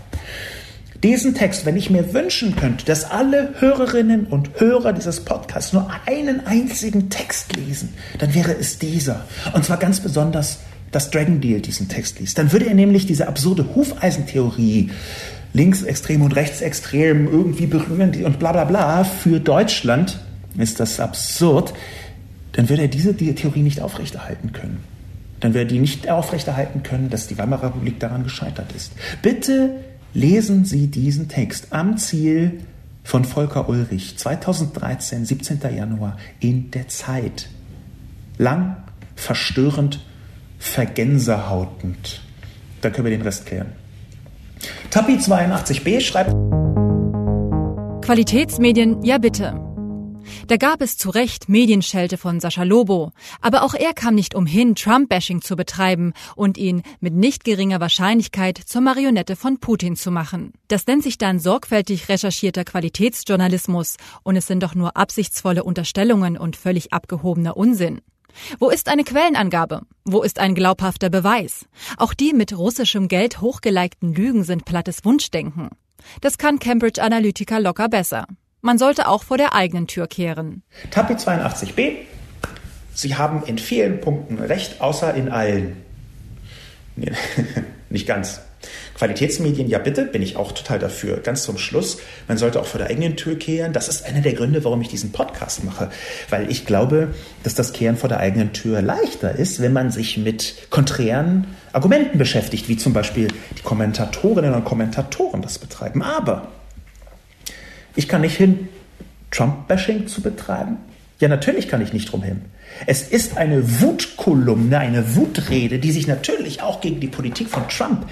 Diesen Text, wenn ich mir wünschen könnte, dass alle Hörerinnen und Hörer dieses Podcasts nur einen einzigen Text lesen, dann wäre es dieser. Und zwar ganz besonders, dass Dragon Deal diesen Text liest. Dann würde er nämlich diese absurde Hufeisentheorie, linksextrem und rechtsextrem irgendwie berühren und bla bla bla, für Deutschland ist das absurd, dann würde er diese Theorie nicht aufrechterhalten können. Dann würde er die nicht aufrechterhalten können, dass die Weimarer Republik daran gescheitert ist. Bitte Lesen Sie diesen Text am Ziel von Volker Ulrich, 2013, 17. Januar, in der Zeit. Lang, verstörend, vergänsehautend. Dann können wir den Rest klären. Tappi 82b schreibt Qualitätsmedien, ja bitte. Da gab es zu Recht Medienschelte von Sascha Lobo. Aber auch er kam nicht umhin, Trump-Bashing zu betreiben und ihn mit nicht geringer Wahrscheinlichkeit zur Marionette von Putin zu machen. Das nennt sich dann sorgfältig recherchierter Qualitätsjournalismus und es sind doch nur absichtsvolle Unterstellungen und völlig abgehobener Unsinn. Wo ist eine Quellenangabe? Wo ist ein glaubhafter Beweis? Auch die mit russischem Geld hochgeleikten Lügen sind plattes Wunschdenken. Das kann Cambridge Analytica locker besser. Man sollte auch vor der eigenen Tür kehren. TAPI 82b. Sie haben in vielen Punkten recht, außer in allen. Nee, nicht ganz. Qualitätsmedien, ja bitte, bin ich auch total dafür. Ganz zum Schluss, man sollte auch vor der eigenen Tür kehren. Das ist einer der Gründe, warum ich diesen Podcast mache. Weil ich glaube, dass das Kehren vor der eigenen Tür leichter ist, wenn man sich mit konträren Argumenten beschäftigt, wie zum Beispiel die Kommentatorinnen und Kommentatoren das betreiben. Aber ich kann nicht hin, Trump-Bashing zu betreiben. Ja, natürlich kann ich nicht drum hin. Es ist eine Wutkolumne, eine Wutrede, die sich natürlich auch gegen die Politik von Trump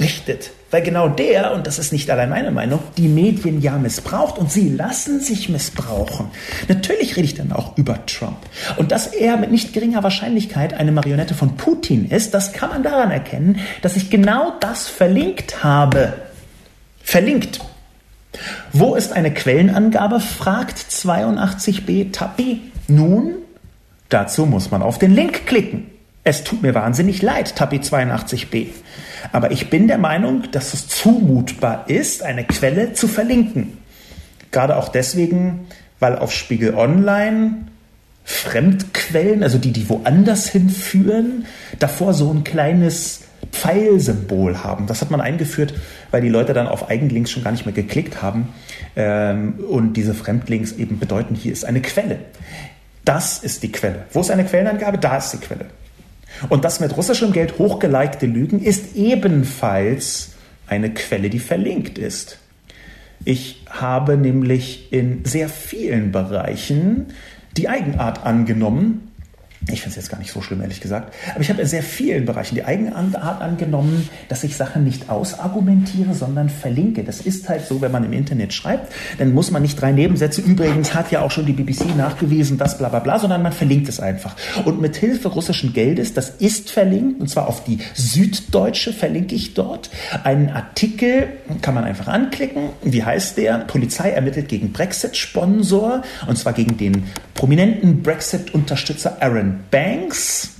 richtet. Weil genau der, und das ist nicht allein meine Meinung, die Medien ja missbraucht und sie lassen sich missbrauchen. Natürlich rede ich dann auch über Trump. Und dass er mit nicht geringer Wahrscheinlichkeit eine Marionette von Putin ist, das kann man daran erkennen, dass ich genau das verlinkt habe. Verlinkt. Wo ist eine Quellenangabe? fragt 82b Tapi. Nun, dazu muss man auf den Link klicken. Es tut mir wahnsinnig leid, Tapi 82b. Aber ich bin der Meinung, dass es zumutbar ist, eine Quelle zu verlinken. Gerade auch deswegen, weil auf Spiegel Online Fremdquellen, also die, die woanders hinführen, davor so ein kleines Pfeilsymbol haben. Das hat man eingeführt, weil die Leute dann auf Eigenlinks schon gar nicht mehr geklickt haben. Ähm, und diese Fremdlinks eben bedeuten, hier ist eine Quelle. Das ist die Quelle. Wo ist eine Quellenangabe? Da ist die Quelle. Und das mit russischem Geld hochgeleikte Lügen ist ebenfalls eine Quelle, die verlinkt ist. Ich habe nämlich in sehr vielen Bereichen die Eigenart angenommen, ich finde es jetzt gar nicht so schlimm, ehrlich gesagt. Aber ich habe in sehr vielen Bereichen die Eigenart angenommen, dass ich Sachen nicht ausargumentiere, sondern verlinke. Das ist halt so, wenn man im Internet schreibt, dann muss man nicht drei Nebensätze, übrigens hat ja auch schon die BBC nachgewiesen, das bla bla bla, sondern man verlinkt es einfach. Und mit Hilfe russischen Geldes, das ist verlinkt, und zwar auf die Süddeutsche verlinke ich dort, einen Artikel, kann man einfach anklicken. Wie heißt der? Polizei ermittelt gegen Brexit-Sponsor, und zwar gegen den prominenten Brexit-Unterstützer Aaron Banks.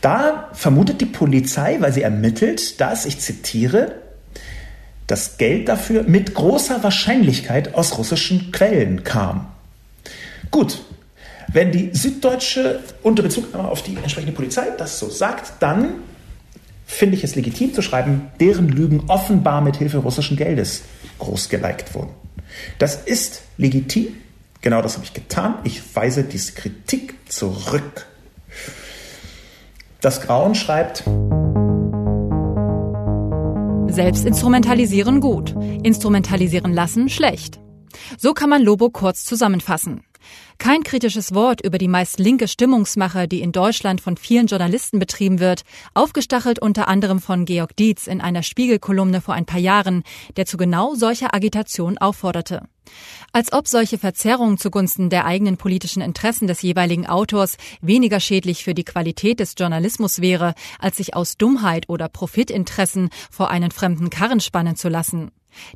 Da vermutet die Polizei, weil sie ermittelt, dass, ich zitiere, das Geld dafür mit großer Wahrscheinlichkeit aus russischen Quellen kam. Gut, wenn die Süddeutsche unter Bezug auf die entsprechende Polizei das so sagt, dann finde ich es legitim zu schreiben, deren Lügen offenbar mit Hilfe russischen Geldes groß geliked wurden. Das ist legitim Genau das habe ich getan. Ich weise diese Kritik zurück. Das Grauen schreibt. Selbst instrumentalisieren gut, instrumentalisieren lassen schlecht. So kann man Lobo kurz zusammenfassen. Kein kritisches Wort über die meist linke Stimmungsmache, die in Deutschland von vielen Journalisten betrieben wird, aufgestachelt unter anderem von Georg Dietz in einer Spiegelkolumne vor ein paar Jahren, der zu genau solcher Agitation aufforderte. Als ob solche Verzerrungen zugunsten der eigenen politischen Interessen des jeweiligen Autors weniger schädlich für die Qualität des Journalismus wäre, als sich aus Dummheit oder Profitinteressen vor einen fremden Karren spannen zu lassen.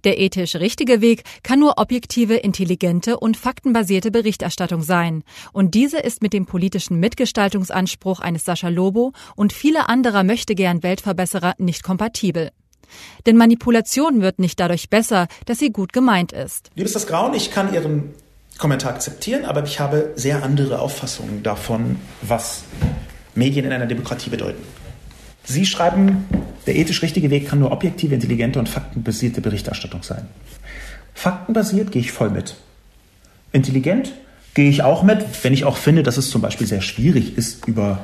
Der ethisch richtige Weg kann nur objektive, intelligente und faktenbasierte Berichterstattung sein. Und diese ist mit dem politischen Mitgestaltungsanspruch eines Sascha Lobo und vieler anderer möchtegern Weltverbesserer nicht kompatibel. Denn Manipulation wird nicht dadurch besser, dass sie gut gemeint ist. Liebes das Grauen, ich kann Ihren Kommentar akzeptieren, aber ich habe sehr andere Auffassungen davon, was Medien in einer Demokratie bedeuten. Sie schreiben, der ethisch richtige Weg kann nur objektive, intelligente und faktenbasierte Berichterstattung sein. Faktenbasiert gehe ich voll mit. Intelligent gehe ich auch mit, wenn ich auch finde, dass es zum Beispiel sehr schwierig ist, über,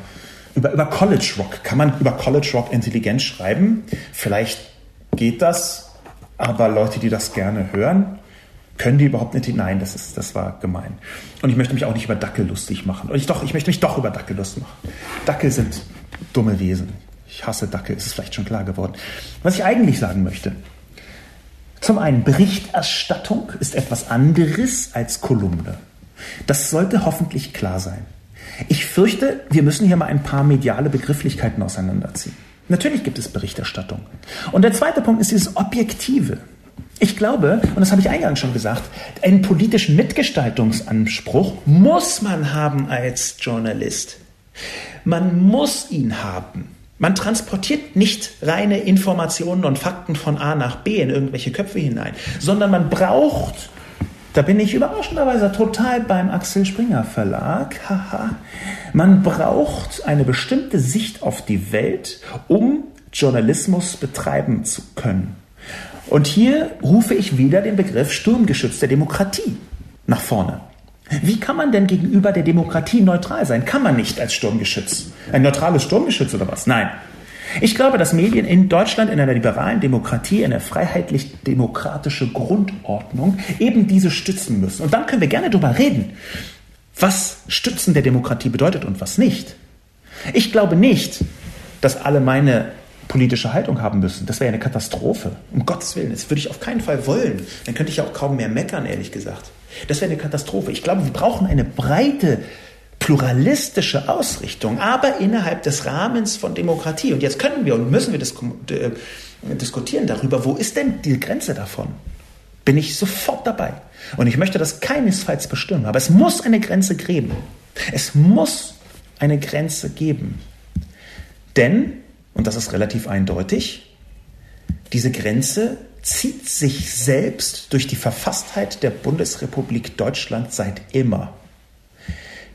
über, über College Rock. Kann man über College Rock intelligent schreiben? Vielleicht geht das, aber Leute, die das gerne hören, können die überhaupt nicht? Nein, das, ist, das war gemein. Und ich möchte mich auch nicht über Dackel lustig machen. Und ich, doch, ich möchte mich doch über Dackel lustig machen. Dackel sind dumme Wesen. Ich hasse Dackel, ist es vielleicht schon klar geworden. Was ich eigentlich sagen möchte. Zum einen, Berichterstattung ist etwas anderes als Kolumne. Das sollte hoffentlich klar sein. Ich fürchte, wir müssen hier mal ein paar mediale Begrifflichkeiten auseinanderziehen. Natürlich gibt es Berichterstattung. Und der zweite Punkt ist dieses Objektive. Ich glaube, und das habe ich eingangs schon gesagt, einen politischen Mitgestaltungsanspruch muss man haben als Journalist. Man muss ihn haben. Man transportiert nicht reine Informationen und Fakten von A nach B in irgendwelche Köpfe hinein, sondern man braucht, da bin ich überraschenderweise total beim Axel Springer Verlag, haha, man braucht eine bestimmte Sicht auf die Welt, um Journalismus betreiben zu können. Und hier rufe ich wieder den Begriff Sturmgeschütz der Demokratie nach vorne. Wie kann man denn gegenüber der Demokratie neutral sein? Kann man nicht als Sturmgeschütz. Ein neutrales Sturmgeschütz oder was? Nein. Ich glaube, dass Medien in Deutschland in einer liberalen Demokratie, eine freiheitlich-demokratische Grundordnung eben diese stützen müssen. Und dann können wir gerne darüber reden, was Stützen der Demokratie bedeutet und was nicht. Ich glaube nicht, dass alle meine politische Haltung haben müssen. Das wäre eine Katastrophe. Um Gottes Willen. Das würde ich auf keinen Fall wollen. Dann könnte ich ja auch kaum mehr meckern, ehrlich gesagt. Das wäre eine Katastrophe. Ich glaube, wir brauchen eine breite, pluralistische Ausrichtung, aber innerhalb des Rahmens von Demokratie. Und jetzt können wir und müssen wir dis äh, diskutieren darüber, wo ist denn die Grenze davon? Bin ich sofort dabei. Und ich möchte das keinesfalls bestimmen, aber es muss eine Grenze geben. Es muss eine Grenze geben. Denn, und das ist relativ eindeutig, diese Grenze zieht sich selbst durch die Verfasstheit der Bundesrepublik Deutschland seit immer.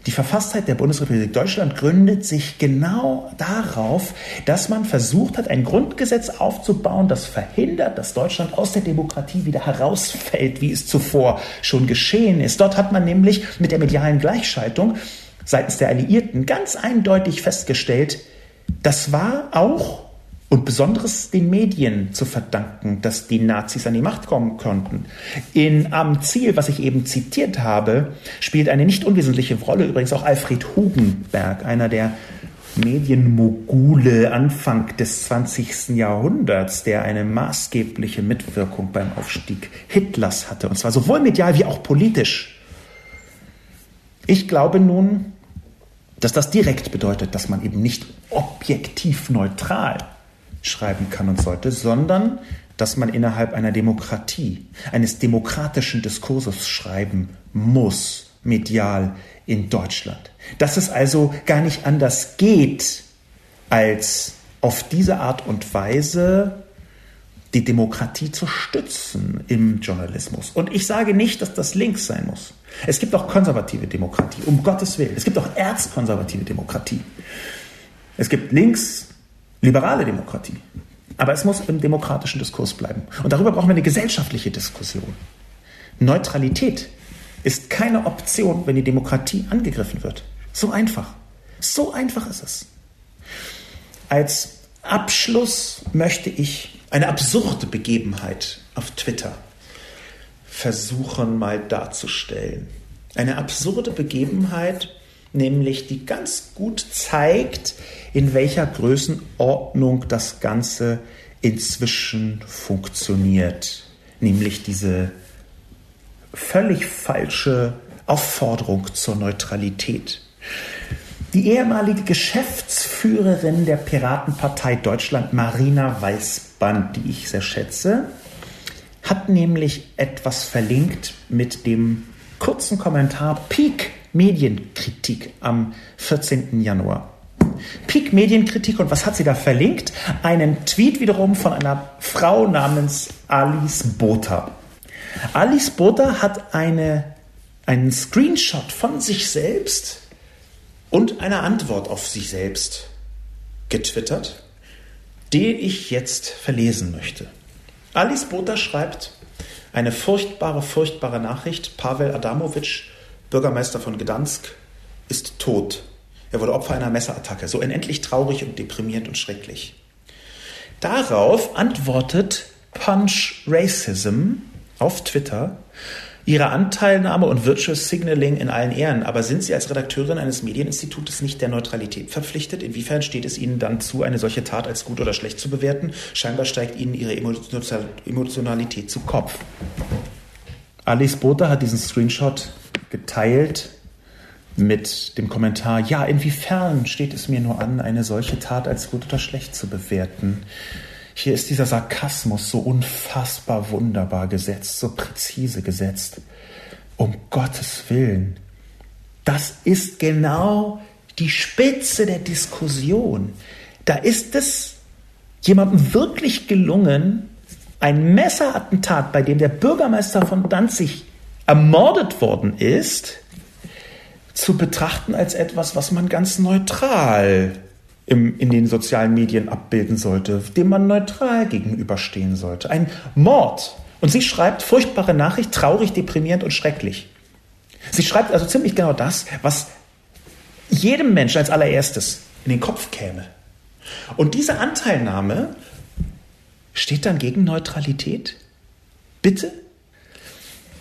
Die Verfasstheit der Bundesrepublik Deutschland gründet sich genau darauf, dass man versucht hat, ein Grundgesetz aufzubauen, das verhindert, dass Deutschland aus der Demokratie wieder herausfällt, wie es zuvor schon geschehen ist. Dort hat man nämlich mit der medialen Gleichschaltung seitens der Alliierten ganz eindeutig festgestellt, das war auch und besonderes den Medien zu verdanken, dass die Nazis an die Macht kommen konnten. In Am Ziel, was ich eben zitiert habe, spielt eine nicht unwesentliche Rolle übrigens auch Alfred Hugenberg, einer der Medienmogule Anfang des 20. Jahrhunderts, der eine maßgebliche Mitwirkung beim Aufstieg Hitlers hatte, und zwar sowohl medial wie auch politisch. Ich glaube nun, dass das direkt bedeutet, dass man eben nicht objektiv neutral schreiben kann und sollte, sondern dass man innerhalb einer Demokratie, eines demokratischen Diskurses schreiben muss, medial in Deutschland. Dass es also gar nicht anders geht, als auf diese Art und Weise die Demokratie zu stützen im Journalismus. Und ich sage nicht, dass das links sein muss. Es gibt auch konservative Demokratie, um Gottes Willen. Es gibt auch erzkonservative Demokratie. Es gibt links liberale Demokratie. Aber es muss im demokratischen Diskurs bleiben. Und darüber brauchen wir eine gesellschaftliche Diskussion. Neutralität ist keine Option, wenn die Demokratie angegriffen wird. So einfach. So einfach ist es. Als Abschluss möchte ich eine absurde Begebenheit auf Twitter versuchen mal darzustellen. Eine absurde Begebenheit, nämlich die ganz gut zeigt, in welcher Größenordnung das Ganze inzwischen funktioniert. Nämlich diese völlig falsche Aufforderung zur Neutralität. Die ehemalige Geschäftsführerin der Piratenpartei Deutschland, Marina Weißband, die ich sehr schätze, hat nämlich etwas verlinkt mit dem kurzen Kommentar Peak Medienkritik am 14. Januar. Peak Medienkritik und was hat sie da verlinkt? Einen Tweet wiederum von einer Frau namens Alice Botha. Alice Botha hat eine, einen Screenshot von sich selbst und eine Antwort auf sich selbst getwittert, die ich jetzt verlesen möchte. Alice Botha schreibt eine furchtbare, furchtbare Nachricht. Pavel Adamowitsch Bürgermeister von Gdansk, ist tot. Er wurde Opfer einer Messerattacke. So unendlich traurig und deprimierend und schrecklich. Darauf antwortet Punch Racism auf Twitter, Ihre Anteilnahme und Virtual Signaling in allen Ehren, aber sind Sie als Redakteurin eines Medieninstitutes nicht der Neutralität verpflichtet? Inwiefern steht es Ihnen dann zu, eine solche Tat als gut oder schlecht zu bewerten? Scheinbar steigt Ihnen Ihre Emotionalität zu Kopf. Alice Botha hat diesen Screenshot geteilt mit dem Kommentar, ja, inwiefern steht es mir nur an, eine solche Tat als gut oder schlecht zu bewerten? Hier ist dieser Sarkasmus so unfassbar wunderbar gesetzt, so präzise gesetzt. Um Gottes Willen. Das ist genau die Spitze der Diskussion. Da ist es jemandem wirklich gelungen, ein Messerattentat, bei dem der Bürgermeister von Danzig ermordet worden ist, zu betrachten als etwas, was man ganz neutral im, in den sozialen Medien abbilden sollte, dem man neutral gegenüberstehen sollte. Ein Mord. Und sie schreibt furchtbare Nachricht, traurig, deprimierend und schrecklich. Sie schreibt also ziemlich genau das, was jedem Menschen als allererstes in den Kopf käme. Und diese Anteilnahme steht dann gegen Neutralität? Bitte?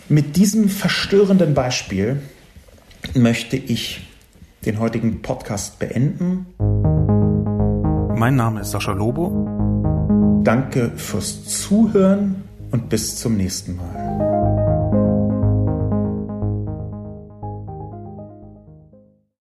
Mit diesem verstörenden Beispiel möchte ich den heutigen Podcast beenden. Mein Name ist Sascha Lobo. Danke fürs Zuhören und bis zum nächsten Mal.